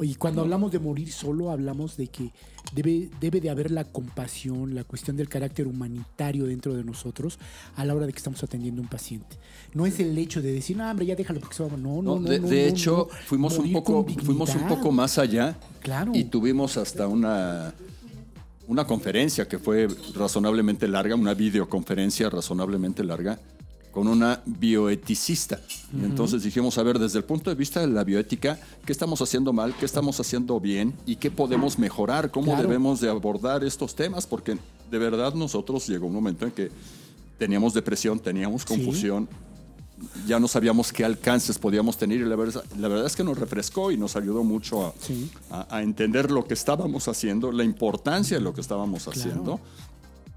Y cuando hablamos de morir solo, hablamos de que debe, debe de haber la compasión, la cuestión del carácter humanitario dentro de nosotros a la hora de que estamos atendiendo a un paciente. No es el hecho de decir, no, hombre, ya déjalo porque se va. No, no, No, no. de, no, de no, hecho, no. fuimos un poco, fuimos un poco más allá Claro. y tuvimos hasta una una conferencia que fue razonablemente larga, una videoconferencia razonablemente larga con una bioeticista. Entonces dijimos, a ver, desde el punto de vista de la bioética, ¿qué estamos haciendo mal? ¿Qué estamos haciendo bien? ¿Y qué podemos mejorar? ¿Cómo Claro. debemos de abordar estos temas? Porque de verdad nosotros llegó un momento en que teníamos depresión, teníamos Sí. confusión, ya no sabíamos qué alcances podíamos tener y la verdad, la verdad es que nos refrescó y nos ayudó mucho a, Sí. a- a entender lo que estábamos haciendo, la importancia de lo que estábamos Claro. haciendo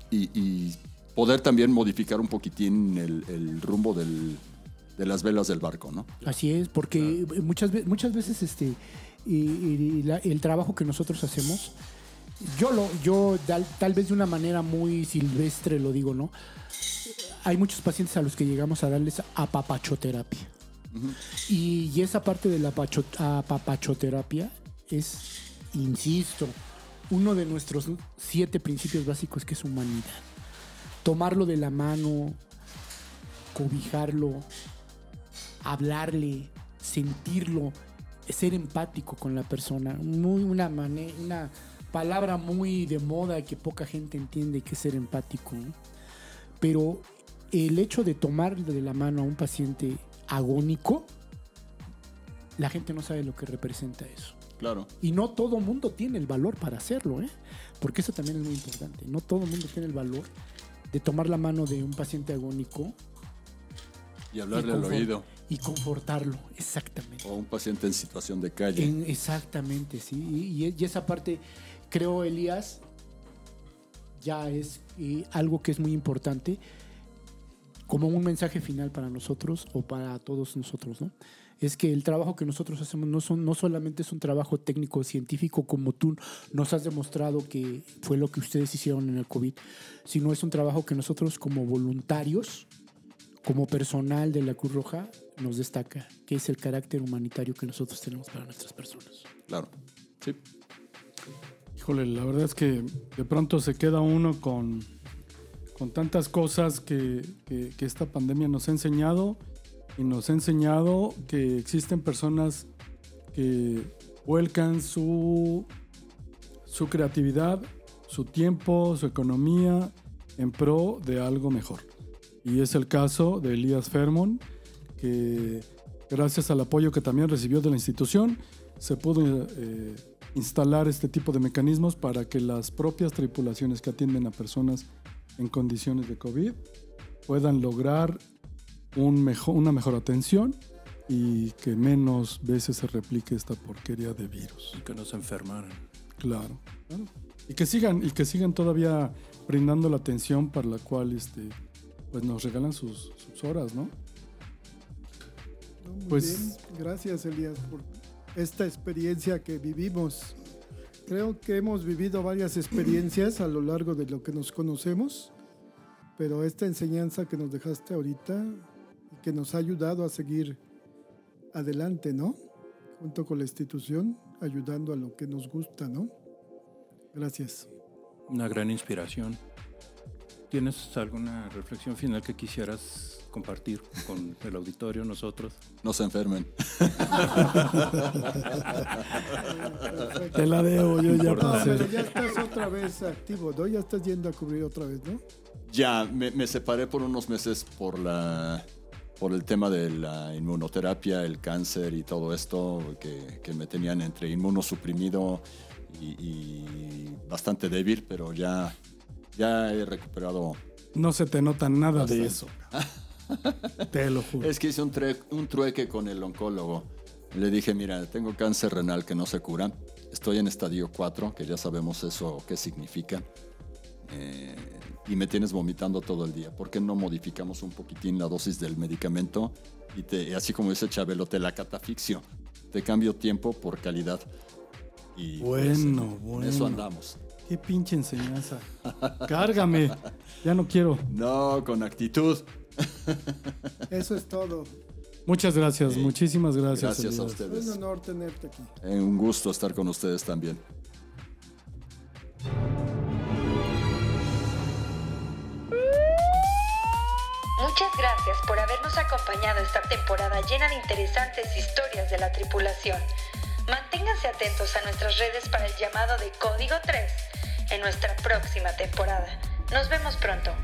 y, y poder también modificar un poquitín el, el rumbo del, de las velas del barco, ¿no? Así es, porque muchas, muchas veces este, y- y la- el trabajo que nosotros hacemos, yo, lo, yo tal, tal vez de una manera muy silvestre lo digo, ¿no? Hay muchos pacientes a los que llegamos a darles apapachoterapia. y, y esa parte de la pacho- apapachoterapia es, insisto, uno de nuestros siete principios básicos que es humanidad. Tomarlo de la mano, cobijarlo, hablarle, sentirlo, ser empático con la persona. Muy una, una palabra muy de moda que poca gente entiende que es ser empático. ¿no? Pero el hecho de tomar de la mano a un paciente agónico, la gente no sabe lo que representa eso. Claro. Y no todo mundo tiene el valor para hacerlo, ¿eh? Porque eso también es muy importante. No todo mundo tiene el valor de tomar la mano de un paciente agónico Y hablarle y al oído. Y confortarlo, exactamente. O un paciente en situación de calle. En- exactamente, sí. Y, y- y esa parte, creo, Elías, ya es eh, algo que es muy importante como un mensaje final para nosotros o para todos nosotros, ¿no? Es que el trabajo que nosotros hacemos no, son, no solamente es un trabajo técnico científico como tú nos has demostrado que fue lo que ustedes hicieron en el COVID, sino es un trabajo que nosotros como voluntarios, como personal de la Cruz Roja, nos destaca, que es el carácter humanitario que nosotros tenemos para nuestras personas. Claro. Sí. Híjole, la verdad es que de pronto se queda uno con, con tantas cosas que, que- que esta pandemia nos ha enseñado y nos ha enseñado que existen personas que vuelcan su, su creatividad, su tiempo, su economía en pro de algo mejor. Y es el caso de Elías Fermon, que gracias al apoyo que también recibió de la institución, se pudo eh, instalar este tipo de mecanismos para que las propias tripulaciones que atienden a personas en condiciones de COVID puedan lograr un mejor, una mejor atención y que menos veces se replique esta porquería de virus. Y que no se enfermaran. Claro. claro. Y que sigan, y que sigan todavía brindando la atención para la cual este, pues nos regalan sus, sus horas, ¿no? No, muy Pues- bien. Gracias, Elías, por esta experiencia que vivimos. Creo que hemos vivido varias experiencias a lo largo de lo que nos conocemos, pero esta enseñanza que nos dejaste ahorita que nos ha ayudado a seguir adelante, ¿no? Junto con la institución, ayudando a lo que nos gusta, ¿no? Gracias. Una gran inspiración. ¿Tienes alguna reflexión final que quisieras compartir con el auditorio, nosotros? No se enfermen. Te la debo, yo ya pasé. pero ya estás otra vez activo, ¿no? Ya estás yendo a cubrir otra vez, ¿no? Ya, me, me separé por unos meses por la por el tema de la inmunoterapia, el cáncer y todo esto, que, que me tenían entre inmunosuprimido y, y bastante débil, pero ya, ya he recuperado. No se te nota nada de eso. Te lo juro. Es que hice un, un trueque con el oncólogo. Le dije, mira, tengo cáncer renal que no se cura. Estoy en estadio 4, que ya sabemos eso qué significa. Eh, y me tienes vomitando todo el día. ¿Por qué no modificamos un poquitín la dosis del medicamento? Y te, así como dice Chabelo, te la catafixio. Te cambio tiempo por calidad. Y pues, Bueno, en bueno. eso andamos. Qué pinche enseñanza. Cárgame. Ya no quiero. No, con actitud. Eso es todo. Muchas gracias, Sí. muchísimas gracias. Gracias a Elías. Es un ustedes. honor tenerte aquí. Eh, un gusto estar con ustedes también. Muchas gracias por habernos acompañado esta temporada llena de interesantes historias de la tripulación. Manténganse atentos a nuestras redes para el llamado de Código 3 en nuestra próxima temporada. Nos vemos pronto.